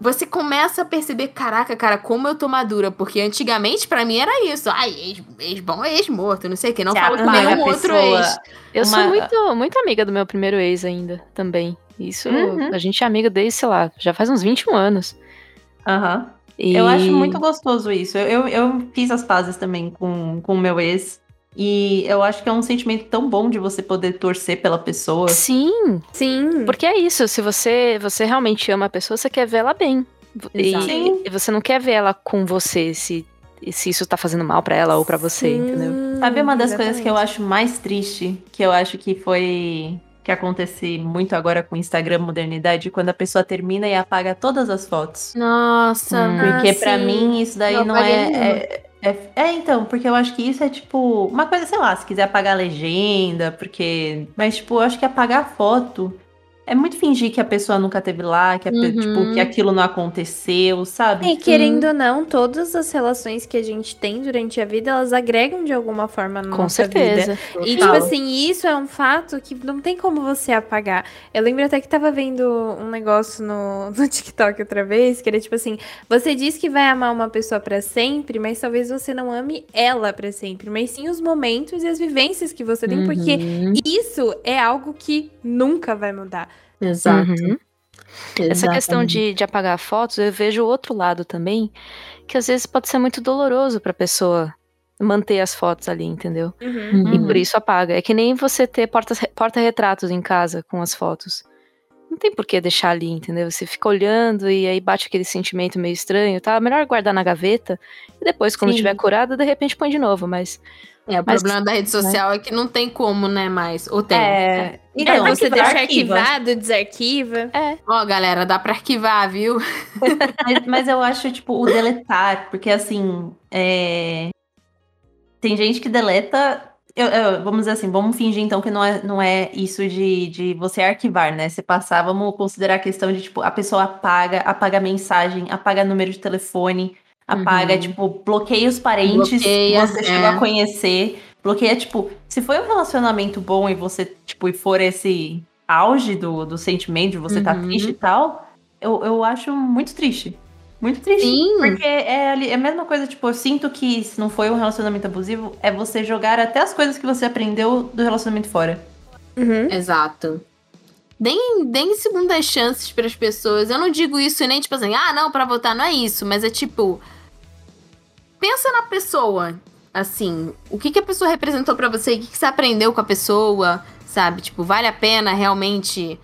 você começa a perceber, caraca, cara, como eu tô madura. Porque antigamente, pra mim, era isso. Ai, ex, ex-bom é ex-morto, não sei o que. Não Você falo com nenhum outro ex. Eu Uma- sou muito, muito amiga do meu primeiro ex ainda, também. Isso, Uhum. a gente é amiga desde, sei lá, já faz uns 21 anos. Aham. E... Eu acho muito gostoso isso. Eu, eu, eu fiz as pazes também com com o meu ex. E eu acho que é um sentimento tão bom de você poder torcer pela pessoa. Sim, Sim. porque é isso. Se você, você realmente ama a pessoa, você quer ver ela bem. E, Exato. Sim. e você não quer ver ela com você, se, se isso tá fazendo mal pra ela ou pra você, Sim, entendeu? Sabe uma das coisas que eu exatamente. acho mais triste, que eu acho que foi que acontece muito agora com o Instagram modernidade, quando a pessoa termina e apaga todas as fotos. Nossa, Hum. Porque Ah, pra sim. mim isso daí Não não, é, é, é. é, então, porque eu acho que isso é tipo. Uma coisa, sei lá, se quiser apagar a legenda, porque. Mas, tipo, eu acho que apagar a foto é muito fingir que a pessoa nunca teve lá, que, a Uhum. tipo, que aquilo não aconteceu, sabe? E querendo ou não, todas as relações que a gente tem durante a vida, elas agregam de alguma forma na Com nossa vida. certeza. E, tipo Total. assim, isso é um fato que não tem como você apagar. Eu lembro até que tava vendo um negócio no, no TikTok outra vez, que era tipo assim: você diz que vai amar uma pessoa pra sempre, mas talvez você não ame ela pra sempre, mas sim os momentos e as vivências que você tem, porque Uhum. isso é algo que nunca vai mudar. Exato. Uhum. Essa questão de, de apagar fotos, eu vejo o outro lado também, que às vezes pode ser muito doloroso pra pessoa manter as fotos ali, entendeu? Uhum. E Uhum. por isso apaga. É que nem você ter porta-retratos em casa com as fotos. Não tem por que deixar ali, entendeu? Você fica olhando e aí bate aquele sentimento meio estranho, tá? Melhor guardar na gaveta e depois, quando Sim. tiver curado, de repente põe de novo. Mas É, o Mas- problema da rede social é que não tem como, né, mais. Ou tem. É, então, é, você deixa arquiva. arquivado, desarquiva. Ó, galera, dá pra arquivar, viu? Mas, mas eu acho, tipo, o deletar, porque assim, é... tem gente que deleta. Eu- eu- vamos dizer assim, vamos fingir então que não é, não é isso de, de você arquivar, né? Você passar, vamos considerar a questão de, tipo, a pessoa apaga, apaga mensagem, apaga número de telefone, apaga, Uhum. tipo, bloqueia os parentes Bloqueia, que você chegou é. a conhecer. Bloqueia, tipo, se foi um relacionamento bom e você, tipo, e for esse auge do, do sentimento de você tá Uhum. triste e tal, eu, eu acho muito triste. Muito triste. Sim. Porque é, ali- é a mesma coisa, tipo, eu sinto que se não foi um relacionamento abusivo, é você jogar até as coisas que você aprendeu do relacionamento fora. Uhum. Exato. Deem, deem segundas chances pras pessoas. Eu não digo isso nem tipo assim, ah, não, pra votar não é isso, mas é tipo. Pensa na pessoa. Assim, o que, que a pessoa representou pra você? O que, que você aprendeu com a pessoa? Sabe? Tipo, vale a pena realmente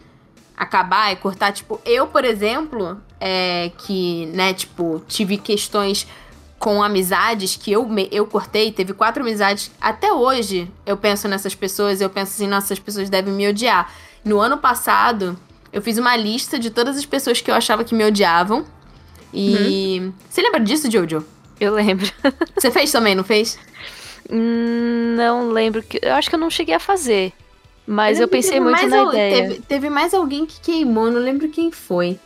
acabar e cortar? Tipo, eu, por exemplo, é que, né, tipo, tive questões com amizades que eu, me- eu cortei, teve quatro amizades. Até hoje eu penso nessas pessoas, eu penso assim, nossa, essas pessoas devem me odiar. No ano passado, eu fiz uma lista de todas as pessoas que eu achava que me odiavam. E. Você lembra disso, Jojo? eu lembro. Você fez também, não fez? Hum, Não lembro. que Eu acho que eu não cheguei a fazer. Mas eu que pensei muito mais na al- ideia. Teve, teve mais alguém que queimou, não lembro quem foi.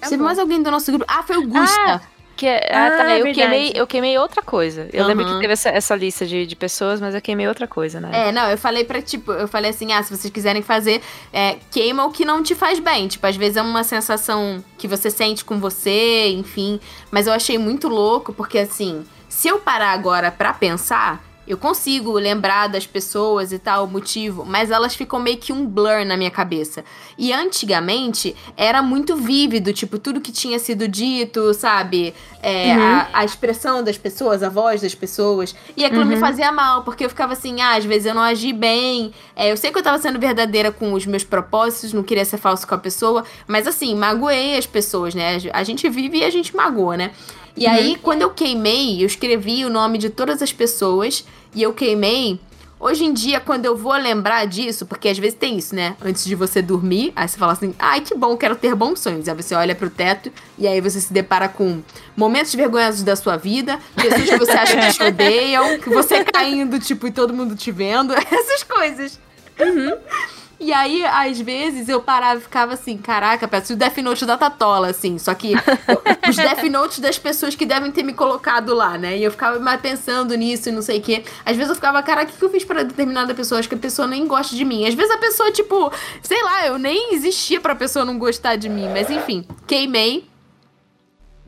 teve bom. mais alguém do nosso grupo. Ah, foi o Gusta. Que é- ah, Ah, tá. Eu verdade. queimei, eu queimei outra coisa. Eu lembro que teve essa, essa lista de, de pessoas, mas eu queimei outra coisa, né? É, não, eu falei pra, tipo, eu falei assim, ah, se vocês quiserem fazer, é, queima o que não te faz bem. Tipo, às vezes é uma sensação que você sente com você, enfim. Mas eu achei muito louco, porque assim, se eu parar agora pra pensar, eu consigo lembrar das pessoas e tal, o motivo, mas elas ficam meio que um blur na minha cabeça. E antigamente era muito vívido, tipo, tudo que tinha sido dito, sabe? É, a, a expressão das pessoas, a voz das pessoas. E aquilo me Uhum. fazia mal, porque eu ficava assim, ah, às vezes eu não agi bem. É, eu sei que eu tava sendo verdadeira com os meus propósitos, não queria ser falso com a pessoa, mas assim, magoei as pessoas, né? A gente vive e a gente magoa, né? E aí, quando eu queimei, eu escrevi o nome de todas as pessoas e eu queimei. Hoje em dia, quando eu vou lembrar disso, porque às vezes tem isso, né? Antes de você dormir, aí você fala assim: ai, que bom, quero ter bons sonhos. Aí você olha pro teto e aí você se depara com momentos vergonhosos da sua vida, pessoas que você acha que te odeiam, que você caindo, tipo, e todo mundo te vendo, essas coisas. E aí, às vezes, eu parava e ficava assim, caraca, parece o Death Note da Tatola, assim. Só que os Death Notes das pessoas que devem ter me colocado lá, né? E eu ficava mais pensando nisso e não sei o quê. Às vezes eu ficava, cara, o que que eu fiz pra determinada pessoa? Acho que a pessoa nem gosta de mim. Às vezes a pessoa, tipo, sei lá, eu nem existia pra pessoa não gostar de mim. Mas enfim, queimei.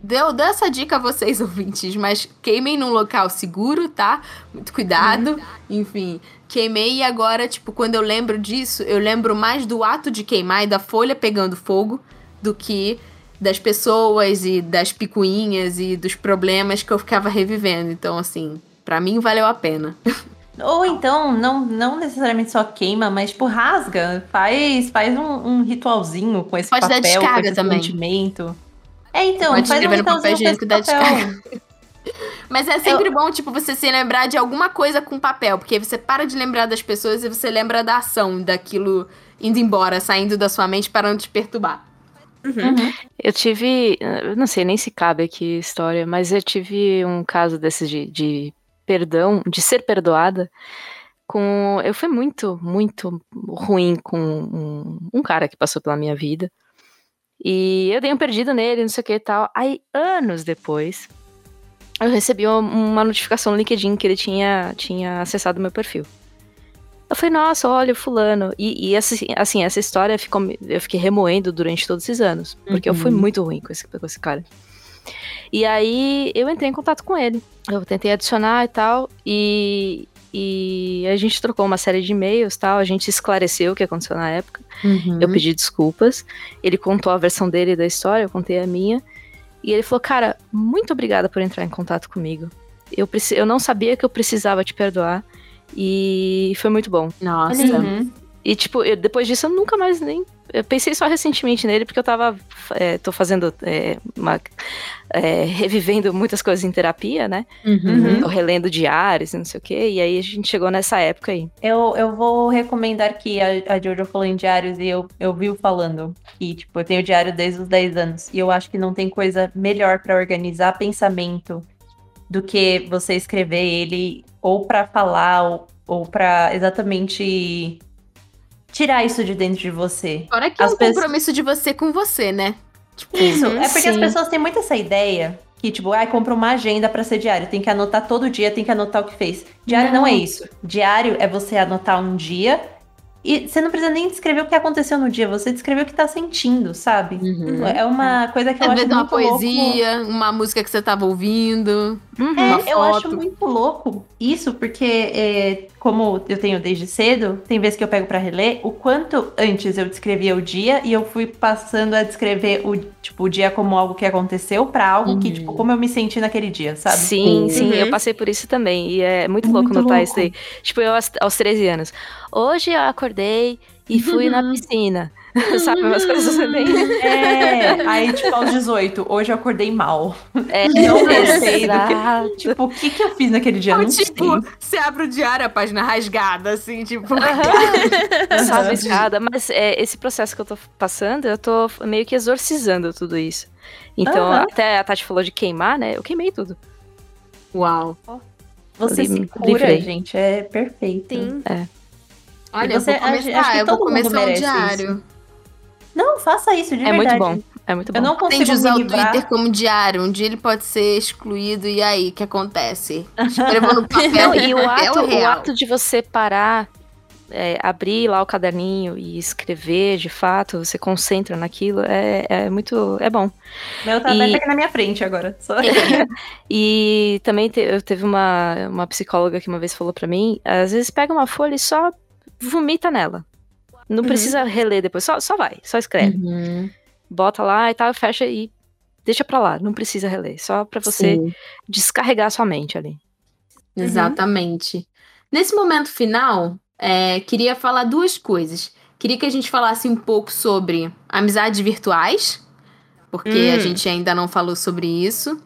Deu, deu essa dica a vocês, ouvintes, mas queimem num local seguro, tá? Muito cuidado. Enfim, queimei e agora, tipo, quando eu lembro disso, eu lembro mais do ato de queimar e da folha pegando fogo do que das pessoas e das picuinhas e dos problemas que eu ficava revivendo. Então, assim, pra mim valeu a pena. Ou então, não, não necessariamente só queima, mas tipo, rasga. Faz, faz um, um ritualzinho com esse Pode dar papel, descarga com esse também. sentimento. É, então, Pode faz um no papel ritualzinho com esse dar papel. Mas é sempre bom, tipo, você se lembrar de alguma coisa com papel, porque aí você para de lembrar das pessoas e você lembra da ação, daquilo indo embora, saindo da sua mente, parando de te perturbar. Eu tive. eu Não sei nem se cabe aqui a história, mas eu tive um caso desses de, de perdão, de ser perdoada, com. Eu fui muito, muito ruim com um, um cara que passou pela minha vida. E eu dei um perdido nele, não sei o que e tal. Aí, anos depois, eu recebi uma, notificação no LinkedIn que ele tinha, tinha acessado meu perfil. Eu falei, nossa, olha, fulano. E, e assim, assim, essa história ficou, eu fiquei remoendo durante todos esses anos. Porque eu fui muito ruim com esse, com esse cara. E aí eu entrei em contato com ele. Eu tentei adicionar e tal. E, e a gente trocou uma série de e-mails tal. A gente esclareceu o que aconteceu na época. Uhum. Eu pedi desculpas. Ele contou a versão dele da história, eu contei a minha. E ele falou, cara, muito obrigada por entrar em contato comigo. Eu, preci- eu não sabia que eu precisava te perdoar. E foi muito bom. Nossa. Uhum. E, tipo, eu- depois disso eu nunca mais nem. Eu pensei só recentemente nele, porque eu tava. É, tô fazendo. é, uma- é, revivendo muitas coisas em terapia, né? Uhum. Tô relendo diários e não sei o quê. E aí a gente chegou nessa época aí. Eu, eu vou recomendar que a, a Jojo falou em diários e eu, eu vi o falando que, tipo, eu tenho diário desde os 10 anos. E eu acho que não tem coisa melhor pra organizar pensamento do que você escrever ele ou pra falar ou, ou para exatamente tirar isso de dentro de você. Fora que é As um pessoas- compromisso de você com você, né? Tipo, Isso, é porque as sim. pessoas têm muito essa ideia que, tipo, ai, compra uma agenda pra ser diário, tem que anotar todo dia, tem que anotar o que fez. Diário não, é isso. Diário é você anotar um dia e você não precisa nem descrever o que aconteceu no dia, você descrever o que tá sentindo, sabe? Uhum. É uma coisa que eu Às acho vezes uma muito louco. poesia, uma música que você tava ouvindo. Uhum. uma É, eu acho foto. muito louco isso, porque é, como eu tenho desde cedo, tem vezes que eu pego pra reler, o quanto antes eu descrevia o dia e eu fui passando a descrever o, tipo, o dia como algo que aconteceu pra algo que, Uhum. tipo, como eu me senti naquele dia, sabe? Sim, sim, Uhum. eu passei por isso também. E é muito louco Muito notar louco. isso aí. Tipo, eu aos, aos 13 anos. Hoje eu acordei e fui na piscina. Sabe, umas coisas assim. É, aí, tipo, aos 18, hoje eu acordei mal. É, Não do que-. Tipo, o que que eu fiz naquele dia? Ou Não tipo, sei. você abre o diário, a página rasgada, assim, tipo. Sabe, escada. Mas é, esse processo que eu tô passando, eu tô meio que exorcizando tudo isso. Então, até a Tati falou de queimar, né? Eu queimei tudo. Uau. Você se cura, livrei. gente, é perfeito. Sim. Olha, você- eu vou começar, acho que eu vou começar um diário. Não, faça isso, de É muito verdade. bom. É muito bom. Eu não Tem consigo de usar o. Twitter como diário. Um dia ele pode ser excluído, e aí, o que acontece? Escreva no papel. Não, e o é ato, o ato de você parar, é, abrir lá o caderninho e escrever, de fato, você concentra naquilo, é, é muito. É bom. Meu tá E- aqui na minha frente agora. Só... E também te, eu teve uma, uma psicóloga que uma vez falou pra mim: às vezes pega uma folha e só vomita nela. Não precisa reler depois, só, só vai, só escreve. Uhum. Bota lá e tal, fecha e deixa pra lá. Não precisa reler, só pra você Sim, descarregar sua mente ali. exatamente. Nesse momento final, é, queria falar duas coisas. Queria que a gente falasse um pouco sobre amizades virtuais, porque a Hum. gente ainda não falou sobre isso.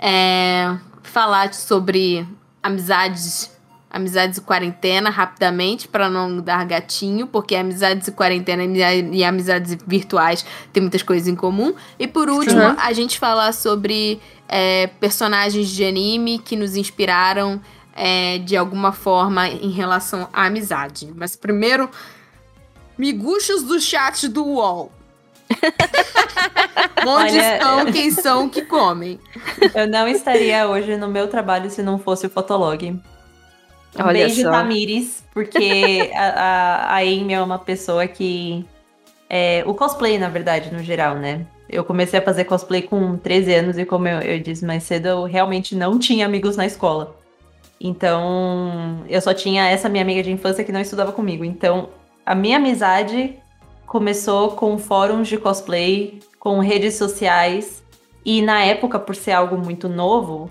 É, falar sobre amizades, amizades e quarentena rapidamente, para não dar gatinho, porque amizades e quarentena e amizades virtuais têm muitas coisas em comum. E por último, Uhum. a gente falar sobre é, personagens de anime que nos inspiraram é, de alguma forma em relação à amizade. Mas primeiro, miguxos do chat do UOL. Onde Olha, estão quem são que comem? Eu não estaria hoje no meu trabalho se não fosse o Fotolog. Um Olha beijo, só. Tamires, porque a, a, Amy é uma pessoa que. É, o cosplay, na verdade, no geral, né? Eu comecei a fazer cosplay com 13 anos e, como eu, eu disse mais cedo, eu realmente não tinha amigos na escola. Então, eu só tinha essa minha amiga de infância que não estudava comigo. Então, a minha amizade começou com fóruns de cosplay, com redes sociais. E na época, por ser algo muito novo,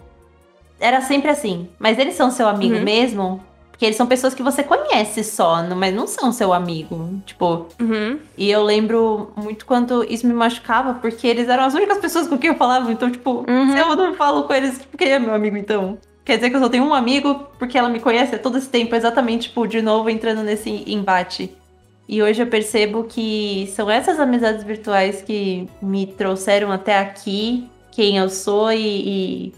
era sempre assim. Mas eles são seu amigo Uhum. mesmo? Porque eles são pessoas que você conhece só, mas não são seu amigo. Tipo, Uhum. e eu lembro muito quanto isso me machucava, porque eles eram as únicas pessoas com quem eu falava. Então, tipo, Uhum. se eu não falo com eles, tipo, quem é meu amigo então? Quer dizer que eu só tenho um amigo porque ela me conhece há todo esse tempo, exatamente, tipo, de novo entrando nesse embate. E hoje eu percebo que são essas amizades virtuais que me trouxeram até aqui, quem eu sou e, e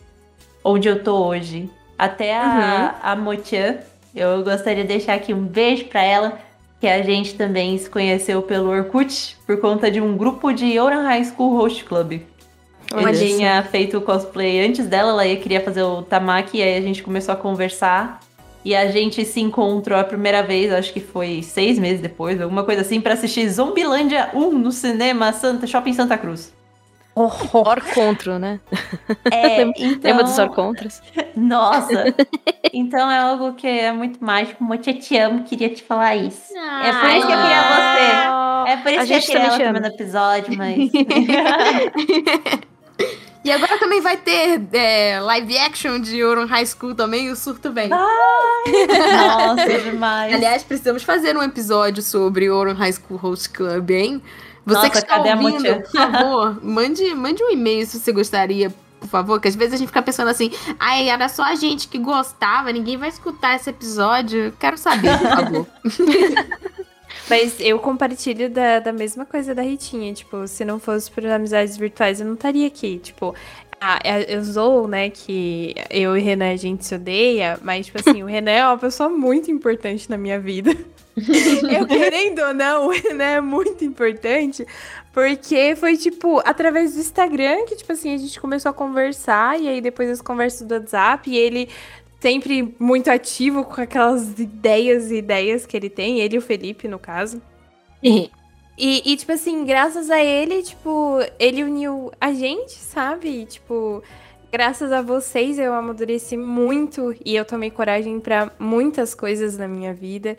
onde eu tô hoje. Até a, a Motian, Eu gostaria de deixar aqui um beijo pra ela, que a gente também se conheceu pelo Orkut por conta de um grupo de Ouran High School Host Club. Eu Olha tinha feito o cosplay antes dela, ela ia- queria fazer o Tamaki, aí a gente começou a conversar. E a gente se encontrou a primeira vez, acho que foi seis meses depois, alguma coisa assim, pra assistir Zombilândia 1 no cinema Santa, Shopping Santa Cruz. Or contra, né? É, Lembra então... dos Or Contras? Nossa! então é algo que é muito mágico. Motia, te amo, queria te falar isso. É por isso que eu queria você. É por isso A que eu gente queria também ela também no episódio, mas. E agora também vai ter é, live action de Ouran High School também, o surto vem. Nossa, demais. Aliás, precisamos fazer um episódio sobre Ouran High School Host Club, hein? Você Nossa, que está a ouvindo, por favor, mande, mande um e-mail se você gostaria, por favor, que às vezes a gente fica pensando assim, ai, era só a gente que gostava, ninguém vai escutar esse episódio. Quero saber, por favor. Mas eu compartilho da, da mesma coisa da Ritinha. Tipo, se não fosse por amizades virtuais, eu não estaria aqui. Tipo, ah, eu sou, né, que eu e Renan a gente se odeia, mas, tipo assim, o Renan é uma pessoa muito importante na minha vida. eu querendo ou não, Renan é muito importante, porque foi, tipo, através do Instagram que, tipo assim, a gente começou a conversar, e aí depois as conversas do WhatsApp, e ele sempre muito ativo com aquelas ideias e ideias que ele tem, ele e o Felipe, no caso. E, e, tipo assim, graças a ele, tipo, ele uniu a gente, sabe? E, tipo, graças a vocês eu amadureci muito e eu tomei coragem pra muitas coisas na minha vida.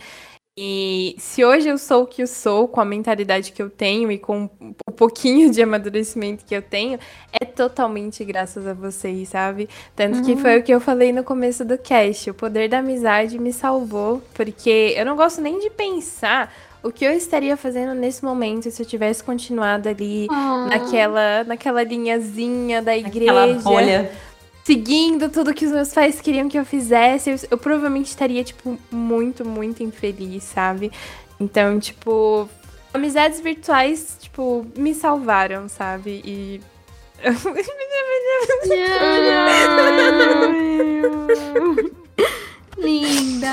E se hoje eu sou o que eu sou, com a mentalidade que eu tenho e com o pouquinho de amadurecimento que eu tenho, é totalmente graças a vocês, sabe? Tanto que foi o que eu falei no começo do cast. O poder da amizade me salvou, porque eu não gosto nem de pensar o que eu estaria fazendo nesse momento se eu tivesse continuado ali naquela, naquela linhazinha da igreja bolha. Seguindo tudo que os meus pais queriam que eu fizesse, eu, eu provavelmente estaria, tipo, muito, muito infeliz, sabe? Então, tipo, amizades virtuais, tipo, me salvaram, sabe? E. Linda.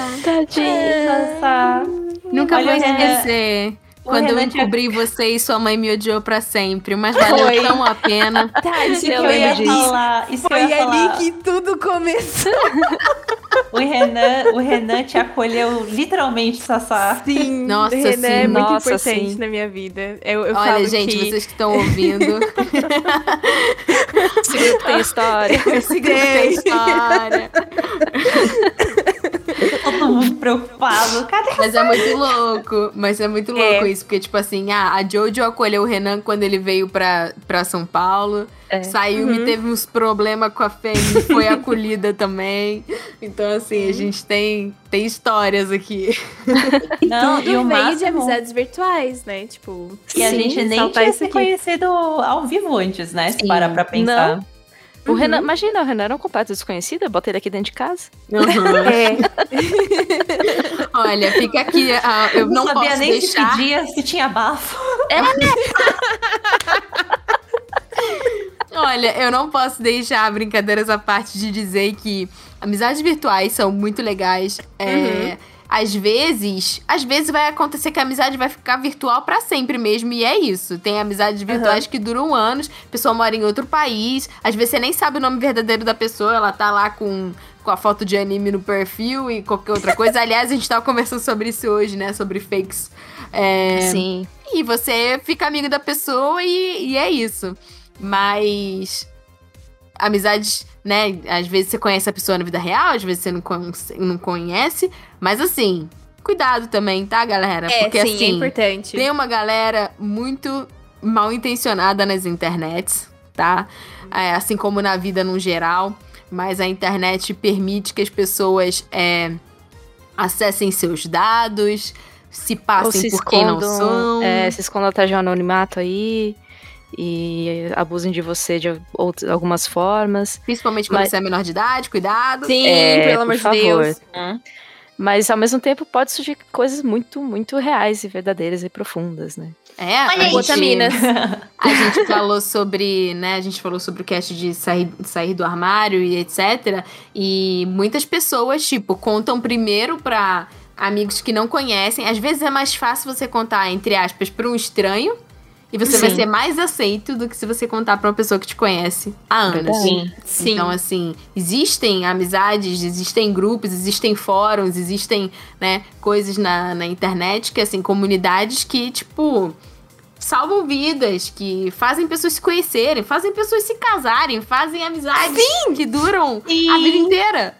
Nossa. Nunca Olha, vou Renan- esquecer. Quando eu encobri você e sua mãe me odiou pra sempre. Mas valeu Foi. tão a pena. Isso que Eu eu ia disso. falar. Isso eu Foi ia ali falar. que tudo começou. O Renan, o Renan te acolheu literalmente, Sassá. Sim, Nossa, o Renan é sim. muito Nossa, importante sim. na minha vida. Eu, eu Olha, falo gente, que... vocês que estão ouvindo. Esse grupo tem história. Esse grupo tem história. Todo mundo preocupado. Cadê? Mas é muito louco. Mas é muito É. louco isso. Porque, tipo assim, ah, a Jojo acolheu o Renan quando ele veio pra, pra São Paulo. É. Saiu e teve uns problemas com a Fêmea e foi acolhida também. Então, assim, a gente tem, tem histórias aqui. Não, Tudo e o veio de amizades virtuais, né? Tipo, E a gente nem tinha se conhecido ao vivo antes, né? Se parar pra pensar. O Renan, imagina, o Renan era um completo desconhecido, eu botei ele aqui dentro de casa. Uhum. É, Olha, fica aqui. ah, eu não, sabia posso nem deixar. se pedia, se tinha bafo. Olha, eu não posso deixar brincadeiras à parte de dizer que amizades virtuais são muito legais. É, Às vezes, às vezes vai acontecer que a amizade vai ficar virtual pra sempre mesmo, e é isso. Tem amizades virtuais que duram anos, a pessoa mora em outro país, às vezes você nem sabe o nome verdadeiro da pessoa, ela tá lá com, com a foto de anime no perfil e qualquer outra coisa. Aliás, a gente tava conversando sobre isso hoje, né? Sobre fakes. É, Sim. e você fica amigo da pessoa e, e é isso. Mas amizades, né? Às vezes você conhece a pessoa na vida real, às vezes você não, con- não conhece. Mas assim, cuidado também, tá, galera? é Porque sim, é assim, importante. tem uma galera muito mal intencionada nas internets, tá? É, assim como na vida no geral. Mas a internet permite que as pessoas é, acessem seus dados, se passem se por quem não escondam, são. é, se escondam atrás de um anonimato aí e abusem de você de outras, algumas formas. Principalmente quando Mas- você é menor de idade, cuidado. Sim, É, pelo por amor de favor. Deus. Mas ao mesmo tempo pode surgir coisas muito, muito reais e verdadeiras e profundas, né? É, Olha a aí. gente, Vitaminas. a gente falou sobre, né, a gente falou sobre o cast de sair, sair do armário e etc. E muitas pessoas, tipo, contam primeiro pra amigos que não conhecem. Às vezes é mais fácil você contar, entre aspas, pra um estranho. E você vai Sim. ser mais aceito do que se você contar pra uma pessoa que te conhece há anos. Sim. Sim. Então, assim, existem amizades, existem grupos, existem fóruns, existem, né, coisas na, na internet que, assim, comunidades que, tipo, salvam vidas, que fazem pessoas se conhecerem, fazem pessoas se casarem, fazem amizades que duram E- a vida inteira.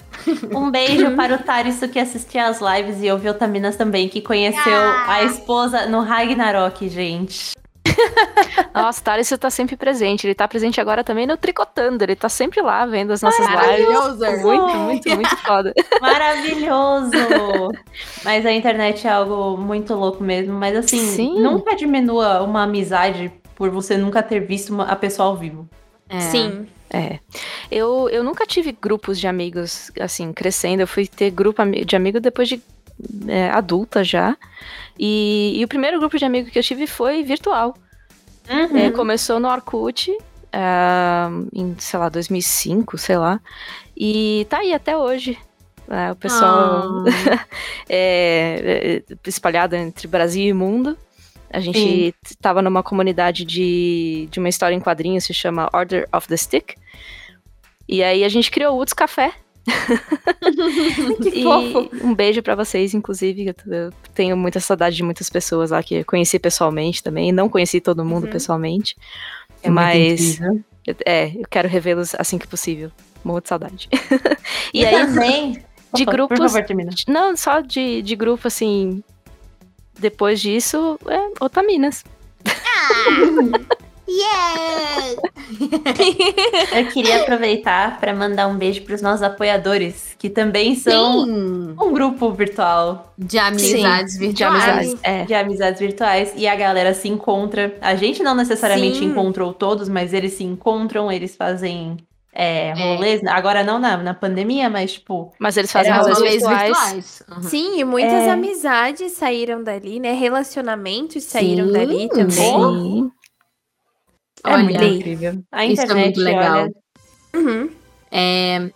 Um beijo para o Tarisu que assistia às lives e ouviu Taminas também, que conheceu a esposa no Ragnarok, gente. Nossa, Thales tá sempre presente. Ele tá presente agora também no Tricotando. Ele tá sempre lá vendo as nossas lives. Maravilhoso. Muito, muito, muito foda. Maravilhoso! Mas a internet é algo muito louco mesmo. Mas assim, Sim. nunca diminua uma amizade por você nunca ter visto uma- a pessoa ao vivo. É. Sim. É. Eu, eu nunca tive grupos de amigos, assim, crescendo. Eu fui ter grupo de amigos depois de é, adulta já. E, e o primeiro grupo de amigos que eu tive foi virtual. É, começou no Orkut, ah, em, sei lá, 2005, sei lá. E tá aí até hoje. É, o pessoal é, é, espalhado entre Brasil e mundo. A gente tava numa comunidade de, de uma história em quadrinhos, se chama Order of the Stick. E aí a gente criou o Woods Café. Que E fofo. um beijo pra vocês, inclusive. Eu, tenho muita saudade de muitas pessoas lá que eu conheci pessoalmente também. Não conheci todo mundo Uhum. pessoalmente. É mas é, eu quero revê-los assim que possível. Morro de saudade. E, E aí, também. de Opa, grupos- Por favor, termina. Não, só de, de grupo, assim. Depois disso, é Otaminas. Yeah! Eu queria aproveitar para mandar um beijo para os nossos apoiadores, que também são Sim. um grupo virtual De amizades De virtuais. amizades. É. de amizades virtuais e a galera se encontra. A gente não necessariamente Sim. encontrou todos, mas eles se encontram, eles fazem é, rolês. Agora não na, na pandemia, mas tipo. Mas eles fazem rolês virtuais. virtuais. Uhum. Sim, e muitas É. amizades saíram dali, né? Relacionamentos saíram Sim, dali também. Sim. É Olha, muito incrível. A isso é internet, muito legal. Uhum. É,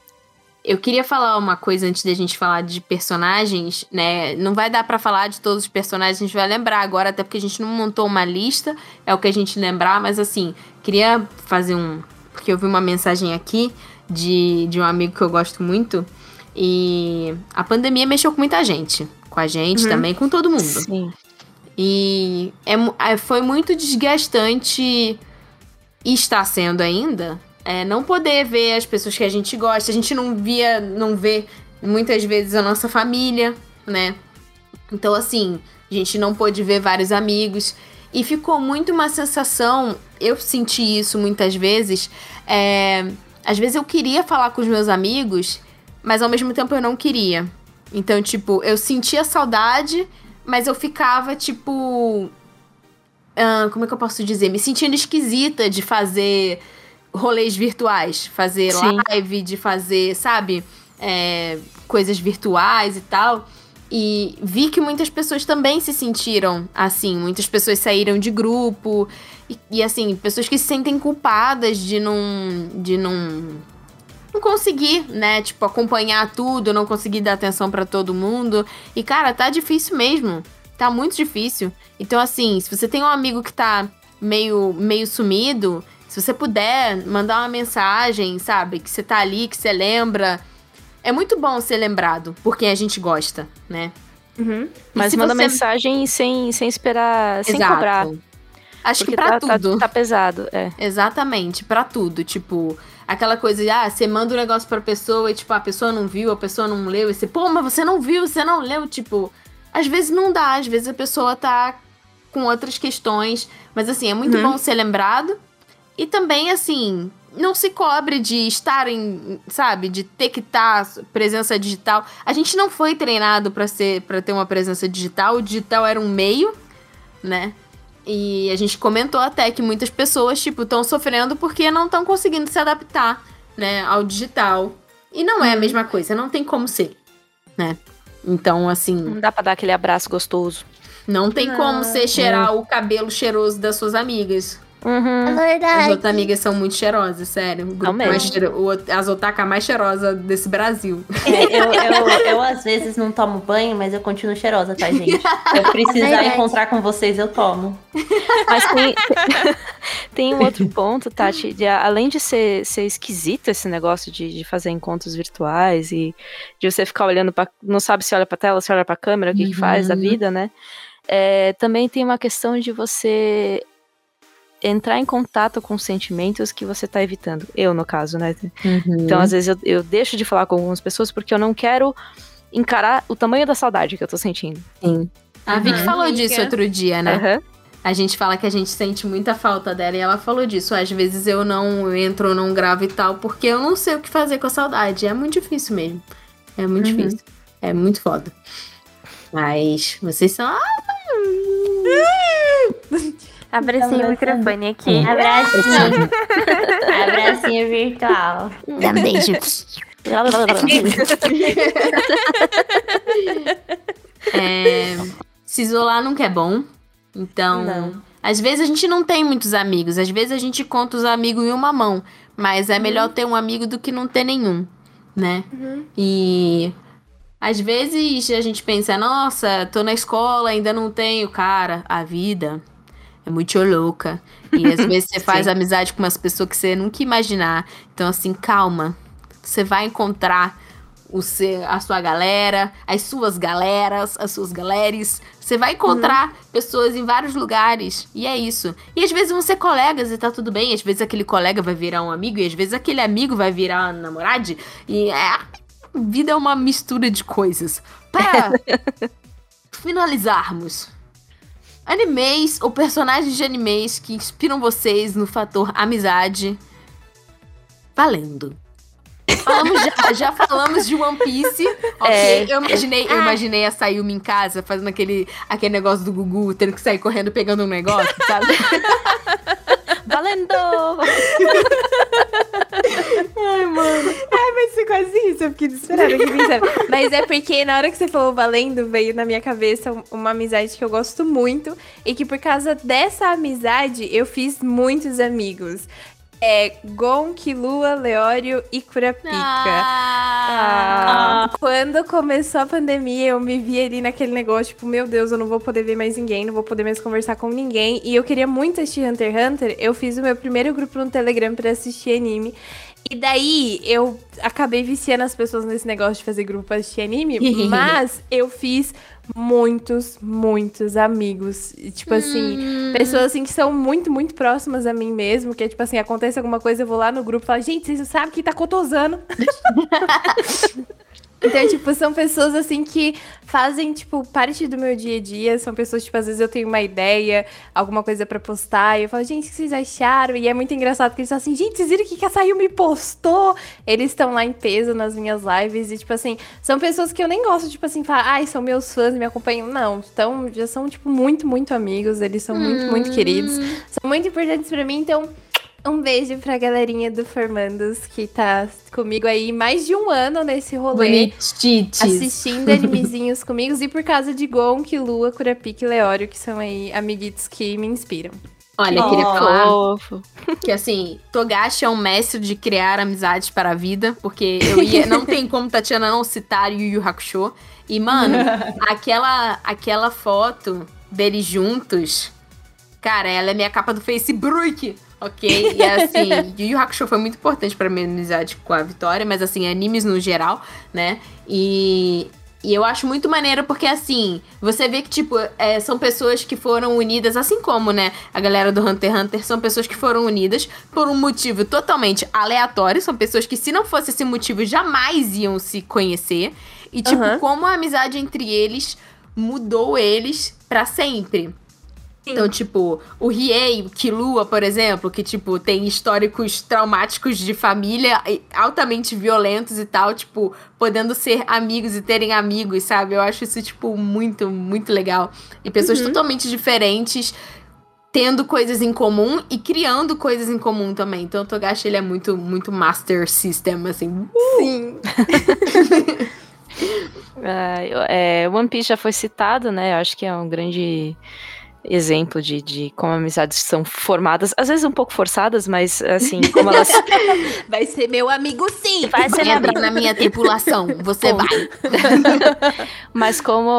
eu queria falar uma coisa antes da gente falar de personagens, né? Não vai dar pra falar de todos os personagens, a gente vai lembrar agora, até porque a gente não montou uma lista, é o que a gente lembrar, mas assim, queria fazer um. Porque eu vi uma mensagem aqui de, de um amigo que eu gosto muito, e a pandemia mexeu com muita gente. Com a gente Uhum. também, com todo mundo. Sim. E é, é- foi muito desgastante e está sendo ainda é, não poder ver as pessoas que a gente gosta. A gente não via, não vê muitas vezes a nossa família, né? Então, assim, a gente não pôde ver vários amigos. E ficou muito uma sensação, eu senti isso muitas vezes. é, às vezes eu queria falar com os meus amigos, mas ao mesmo tempo eu não queria. Então, tipo, eu sentia saudade, mas eu ficava, tipo. Ah, como é que eu posso dizer? Me sentindo esquisita de fazer rolês virtuais. Fazer Sim. live, de fazer, sabe? É, coisas virtuais e tal. E vi que muitas pessoas também se sentiram assim. Muitas pessoas saíram de grupo. E, e, assim, pessoas que se sentem culpadas de não. de não. não conseguir, né? Tipo, acompanhar tudo, não conseguir dar atenção pra todo mundo. E, cara, tá difícil mesmo. Tá muito difícil. Então, assim, se você tem um amigo que tá meio, meio sumido, se você puder mandar uma mensagem, sabe? Que você tá ali, que você lembra. É muito bom ser lembrado por quem a gente gosta, né? Uhum. Mas manda você- mensagem sem, sem esperar, sem Exato. cobrar. Acho Porque que pra tá, tá- tudo. Tá, pesado, é. Exatamente, pra tudo. Tipo, aquela coisa de, ah, você manda um negócio pra pessoa e, tipo, a pessoa não viu, a pessoa não leu. E você, pô, mas você não viu, você não leu. Tipo, às vezes não dá, às vezes a pessoa tá com outras questões. Mas, assim, é muito Uhum. bom ser lembrado. E também, assim, não se cobre de estar em, sabe, de ter que estar presença digital. A gente não foi treinado pra ser para ter uma presença digital. O digital era um meio, né? E a gente comentou até que muitas pessoas, tipo, estão sofrendo porque não estão conseguindo se adaptar, né, ao digital. E não é a mesma coisa, não tem como ser, né? Então, assim, Não dá pra dar aquele abraço gostoso. não tem Não. como você cheirar o cabelo cheiroso das suas amigas. É Uhum. As verdade. outras amigas são muito cheirosas, sério. O grupo mais cheiro- o- as otaka mais cheirosas desse Brasil. É, eu, eu, eu, às vezes não tomo banho, mas eu continuo cheirosa, tá, gente? Se eu precisar Verdade. encontrar com vocês, eu tomo. Mas tem, tem um outro ponto, Tati, de, além de ser, ser esquisito esse negócio de, de fazer encontros virtuais e de você ficar olhando para não sabe se olha pra tela, se olha pra câmera, o que, que faz da Uhum. vida, né? É, também tem uma questão de você entrar em contato com sentimentos que você tá evitando. Eu, no caso, né? Então, às vezes, eu, eu deixo de falar com algumas pessoas porque eu não quero encarar o tamanho da saudade que eu tô sentindo. A Vicky Uhum. falou Amiga. disso outro dia, né? Aham. A gente fala que a gente sente muita falta dela e ela falou disso. Às vezes eu não entro, não gravo e tal, porque eu não sei o que fazer com a saudade. É muito difícil mesmo. É muito Uhum. difícil. É muito foda. Mas vocês são. Ah, Abracei o microfone aqui. Abracinho. Abracinho virtual. Dá um beijo. é, se isolar nunca é bom. Então, Não. às vezes a gente não tem muitos amigos. Às vezes a gente conta os amigos em uma mão. Mas é melhor ter um amigo do que não ter nenhum, né? E às vezes a gente pensa, nossa, tô na escola, ainda não tenho, cara, a vida é muito louca. E às vezes você faz amizade com umas pessoas que você nunca imaginar. Então, assim, calma. Você vai encontrar o seu, a sua galera, as suas galeras, as suas galeres. Você vai encontrar pessoas em vários lugares. E é isso. E às vezes vão ser colegas e tá tudo bem. Às vezes aquele colega vai virar um amigo. E às vezes aquele amigo vai virar um namorado. E é, a vida é uma mistura de coisas. Para finalizarmos. Animes ou personagens de animes que inspiram vocês no fator amizade. Valendo. Falamos já, já falamos de One Piece, ok? É. Eu imaginei, eu imaginei a Sayumi em casa fazendo aquele, aquele negócio do Gugu, tendo que sair correndo pegando um negócio, sabe? Valendo! Vai ser quase isso, eu fiquei desesperada aqui pensando. Mas é porque na hora que você falou valendo, veio na minha cabeça um- uma amizade que eu gosto muito. E que por causa dessa amizade, eu fiz muitos amigos. É Gon, Kilua, Leório e Kurapika. Ah. Quando começou a pandemia, eu me vi ali naquele negócio, tipo, meu Deus, eu não vou poder ver mais ninguém, não vou poder mais conversar com ninguém. E eu queria muito assistir Hunter x Hunter. Eu fiz o meu primeiro grupo no Telegram pra assistir anime. E daí eu acabei viciando as pessoas nesse negócio de fazer grupo pra assistir anime, mas eu fiz muitos, muitos amigos. E, Tipo assim, pessoas assim que são muito, muito próximas a mim mesmo, que é tipo assim, acontece alguma coisa, eu vou lá no grupo e falo, gente, vocês não sabem que tá cotosando. Então, tipo, são pessoas assim que fazem, tipo, parte do meu dia a dia. São pessoas, tipo, às vezes eu tenho uma ideia, alguma coisa pra postar, e eu falo, gente, o que vocês acharam? E é muito engraçado porque eles falam assim, gente, vocês viram o que que a Sayumi postou? Eles estão lá em peso nas minhas lives, e, tipo assim, são pessoas que eu nem gosto, tipo assim, falar, ai, são meus fãs, me acompanham. Não, então já são, tipo, muito, muito amigos, eles são muito, muito queridos. São muito importantes pra mim, então. Um beijo pra galerinha do Formandos que tá comigo aí mais de um ano nesse rolê Bonitites. assistindo animezinhos comigo e por causa de Gon, Lua, Kurapika e Leório, que são aí amiguitos que me inspiram. Olha, eu queria Oh. falar Fofo. que assim, Togashi é um mestre de criar amizades para a vida, porque eu ia, não tem como Tatiana não citar Yu Yu Hakusho. E mano, aquela aquela foto deles juntos, cara, ela é minha capa do Facebook. Ok? E assim, Yu Yu Hakusho foi muito importante pra minha amizade com a Vitória, mas assim, animes no geral, né? E, e eu acho muito maneiro porque, assim, você vê que, tipo, é, são pessoas que foram unidas, assim como, né, a galera do Hunter x Hunter, são pessoas que foram unidas por um motivo totalmente aleatório. São pessoas que, se não fosse esse motivo, jamais iam se conhecer. E, tipo, Aham. como a amizade entre eles mudou eles pra sempre. Então, tipo, o Riei, o Kilua, por exemplo, que, tipo, tem históricos traumáticos de família altamente violentos e tal, tipo, podendo ser amigos e terem amigos, sabe? Eu acho isso, tipo, muito, muito legal. E pessoas totalmente diferentes tendo coisas em comum e criando coisas em comum também. Então, o Togashi, ele é muito, muito master system, assim. Sim. Ah, eu- é, One Piece já foi citado, né? Eu acho que é um grande exemplo de, de como amizades são formadas, às vezes um pouco forçadas, mas assim, como elas. Vai ser meu amigo sim. Vai ser Entra na minha tripulação, você vai. Mas como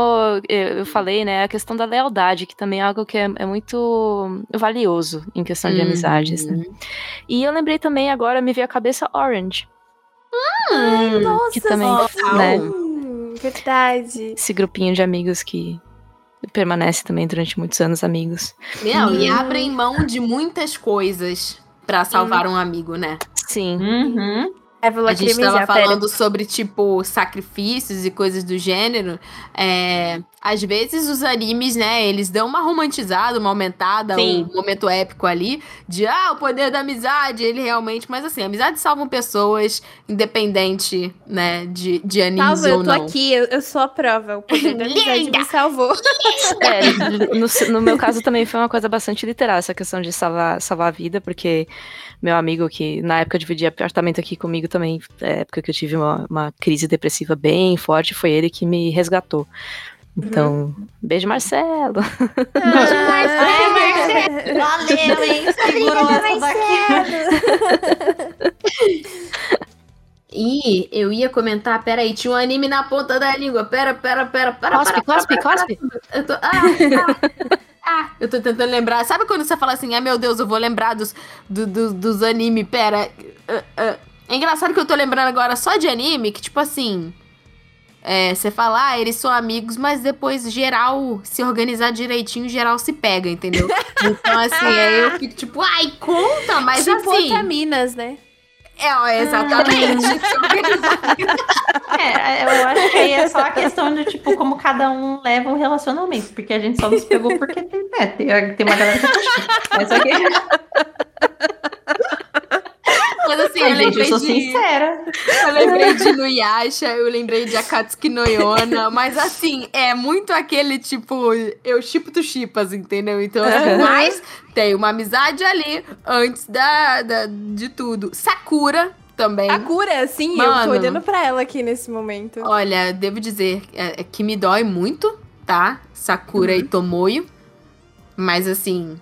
eu falei, né, a questão da lealdade, que também é algo que é, é muito valioso em questão de amizades, né? E eu lembrei também agora, me veio à cabeça Orange. Nossa, que também, total. né, Hum, verdade. esse grupinho de amigos que permanece também durante muitos anos amigos. Meu, e abrem mão de muitas coisas pra salvar um amigo, né? Sim. Uhum. É, vou A gente lacrimejar, tava pera. falando sobre, tipo, sacrifícios e coisas do gênero. É, às vezes os animes, né, eles dão uma romantizada, uma aumentada, Sim. um momento épico ali, de, ah, o poder da amizade, ele realmente... Mas assim, amizades salvam pessoas, independente, né, de, de animes Salva, ou eu tô não. aqui, eu, eu sou a prova. O poder da amizade Linda! me salvou. É, no, no meu caso também foi uma coisa bastante literal, essa questão de salvar, salvar a vida, porque meu amigo que na época dividia apartamento aqui comigo também, é, época que eu tive uma, uma crise depressiva bem forte, foi ele que me resgatou. Então, beijo Marcelo. Valeu, hein? Segurou essa daqui. E eu ia comentar, peraí, tinha um anime na ponta da língua. Pera, pera, pera, pera. Cospe, pera, cospe, pera, cospe. Eu tô. Ah, ah, ah, eu tô tentando lembrar. Sabe quando você fala assim, ah, meu Deus, eu vou lembrar dos, do, do- dos anime, pera. ah, ah. É engraçado que eu tô lembrando agora só de anime, que tipo assim. É, você fala, ah, eles são amigos, mas depois geral, se organizar direitinho, geral se pega, entendeu? Então, assim, aí eu fico tipo, ai, conta, mas tipo assim. vitaminas, né? É, exatamente. É, eu acho que aí é só a questão de, tipo, como cada um leva o relacionamento. Porque a gente só nos pegou porque tem, né, tem, tem uma galera que tá Mas aqui, Mas assim, eu gente, eu lembrei sou de. sincera. Eu lembrei de Nuyasha, eu lembrei de Akatsuki no Yona, mas assim, é muito aquele tipo, eu chipo tu chipas, entendeu? Então, assim, mas tem uma amizade ali antes da, da- de tudo. Sakura também. A cura, sim, eu Mano. tô olhando pra ela aqui nesse momento. Olha, devo dizer é, é que me dói muito, tá? Sakura e Tomoyo. Mas assim.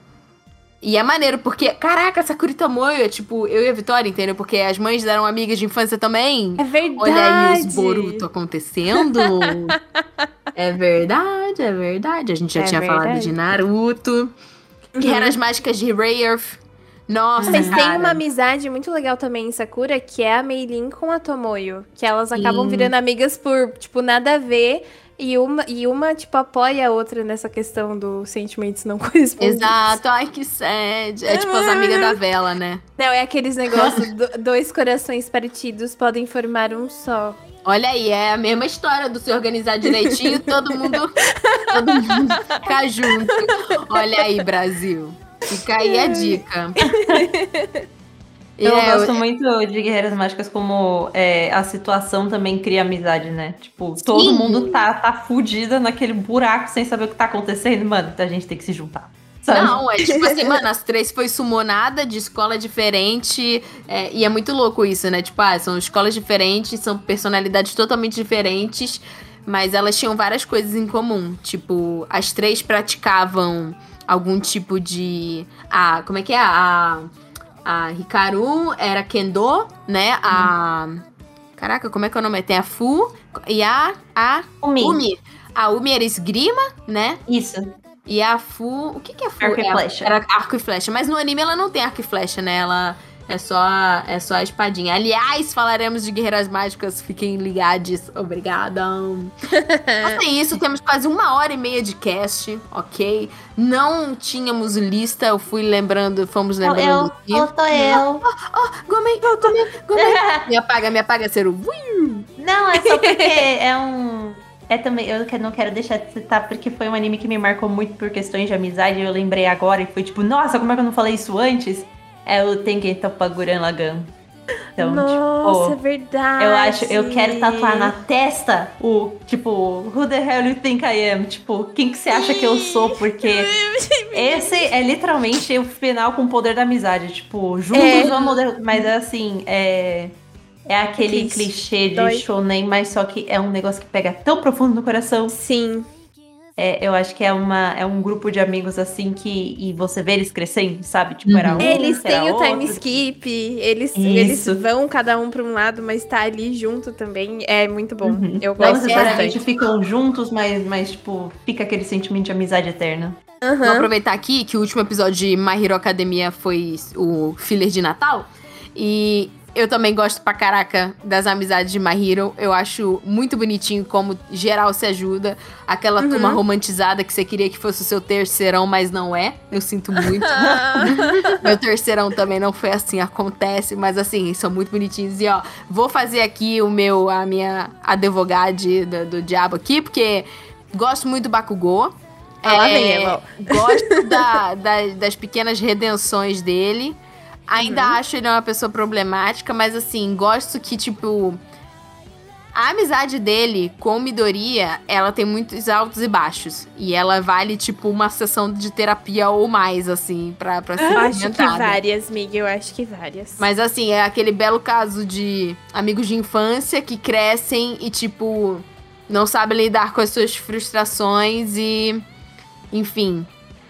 E é maneiro, porque, caraca, Sakura e Tomoyo é tipo, eu e a Vitória, entendeu? Porque as mães eram amigas de infância também. É verdade. Olha aí os Boruto acontecendo. é verdade, é verdade. A gente já É tinha falado verdade. de Naruto. Guerreiras Mágicas de Rayearth. Nossa, Mas tem cara. uma amizade muito legal também em Sakura, que é a Meilin com a Tomoyo. Que elas acabam Sim. virando amigas por, tipo, nada a ver. E uma, e uma, tipo, apoia a outra nessa questão dos sentimentos não correspondidos. Exato, ai que sad. É tipo as amigas da vela, né? Não, é aqueles negócios, do- dois corações partidos podem formar um só. Olha aí, é a mesma história do se organizar direitinho, todo mundo, todo mundo ficar junto. Olha aí, Brasil. Fica aí a dica. Eu É, gosto muito de Guerreiras Mágicas como é, a situação também cria amizade, né? Tipo, todo Sim. mundo tá, tá fudida naquele buraco sem saber o que tá acontecendo. Mano, a gente tem que se juntar. Sabe? Não, é tipo assim, mano, as três foi sumonada de escola diferente. é, e é muito louco isso, né? Tipo, ah, são escolas diferentes, são personalidades totalmente diferentes. Mas elas tinham várias coisas em comum. Tipo, as três praticavam algum tipo de. Ah, como é que é? A, a Hikaru era Kendo, né? A. Caraca, como é que é o nome? Tem a Fu e a. A Umi. Umi. A Umi era esgrima, né? Isso. E a Fu. O que, que é Fu? Arco e É, flecha. Era arco e flecha. Mas no anime ela não tem arco e flecha, né? Ela é só, é só a espadinha. Aliás, falaremos de guerreiras mágicas. Fiquem ligados. Obrigada. Mas é isso. Temos quase uma hora e meia de cast, ok? Não tínhamos lista. Eu fui lembrando, fomos lembrando Eu, aqui. faltou eu. Gomei, gomei, gomei. me apaga, me apaga, ser Ui. Não, é só porque é um. É também, eu não quero deixar de citar, porque foi um anime que me marcou muito por questões de amizade. Eu lembrei agora e foi tipo, nossa, como é que eu não falei isso antes? É o Tengen Toppaguran Lagan. Então, Nossa, é tipo, verdade. eu acho, eu quero tatuar na testa o, tipo, who the hell you think I am? Tipo, quem que você acha que eu sou? Porque esse é literalmente o final com o poder da amizade. Tipo, juntos É. vamos. Mas é assim, é. É aquele Aquele clichê de dói. shonen, mas só que é um negócio que pega tão profundo no coração. Sim. É, eu acho que é, uma, é um grupo de amigos assim que. E você vê eles crescendo, sabe? Tipo, era um. Eles era têm o time skip, eles, Isso. eles vão cada um pra um lado, mas tá ali junto também. É muito bom. Uhum. Eu Não gosto necessariamente bastante. ficam juntos, mas, mas, tipo, fica aquele sentimento de amizade eterna. Vou Aham. aproveitar aqui que o último episódio de My Hero Academia foi o filler de Natal. E eu também gosto pra caraca das amizades de My Hero. Eu acho muito bonitinho como geral se ajuda. Aquela Uhum. turma romantizada que você queria que fosse o seu terceirão, mas não é. Eu sinto muito. Meu terceirão também não foi assim, acontece, mas assim, são muito bonitinhos. E ó, vou fazer aqui o meu, a minha advogade do, do diabo aqui, porque gosto muito do Bakugou. Ah, lá vem, É, Eval. Gosto da- da- das pequenas redenções dele. Ainda Uhum. acho ele uma pessoa problemática, mas assim, gosto que, tipo. A amizade dele com o Midoriya, ela tem muitos altos e baixos. E ela vale, tipo, uma sessão de terapia ou mais, assim, pra, pra ser Eu acho que várias, Miguel. Eu acho que várias. Mas assim, é aquele belo caso de amigos de infância que crescem e, tipo, não sabem lidar com as suas frustrações e. Enfim.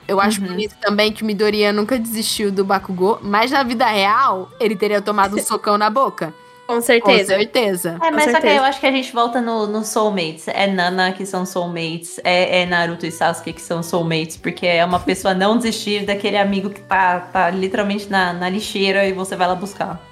Eu acho bonito também que o Midoriya nunca desistiu do Bakugou, mas na vida real, ele teria tomado um socão na boca. Com Com certeza. certeza. É, mas só que certeza. eu acho que a gente volta no, no soulmates. É Nana que são soulmates, é, é Naruto e Sasuke que são soulmates, porque é uma pessoa não desistir daquele amigo que tá, tá literalmente na, na lixeira e você vai lá buscar.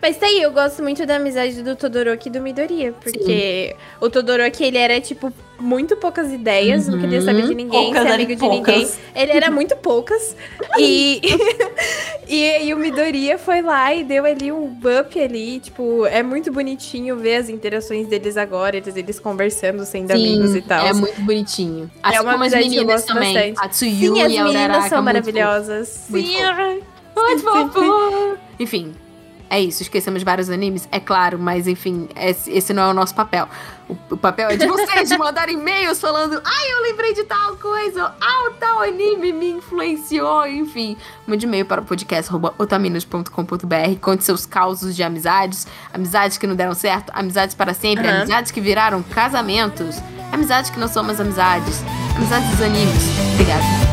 Mas tá aí, eu gosto muito da amizade do Todoroki e do Midoriya. Porque o Todoroki, ele era, tipo, muito poucas ideias, não queria saber de ninguém, Poucas ser amigo de poucas. ninguém. Ele era muito poucas. e, e, e o Midoriya foi lá e deu ali um up ali. Tipo, é muito bonitinho ver as interações deles agora, eles, eles conversando, sendo amigos e tal. É muito bonitinho. Assim É uma como as amizade que eu meninas gosto também. bastante. A Tsuyu Sim, as e a meninas são maravilhosas. Muito Sim. Muito fofo. Enfim, é isso. Esquecemos vários animes, é claro, mas enfim, esse, não é o nosso papel. O, o papel é de vocês, de mandar e-mails falando ai, eu lembrei de tal coisa, ah, o tal anime me influenciou, enfim. Mande e-mail para o podcast otaminas.com.br, conte seus causos de amizades, amizades que não deram certo, amizades para sempre, Aham. amizades que viraram casamentos, amizades que não são mais amizades, amizades dos animes. Obrigada.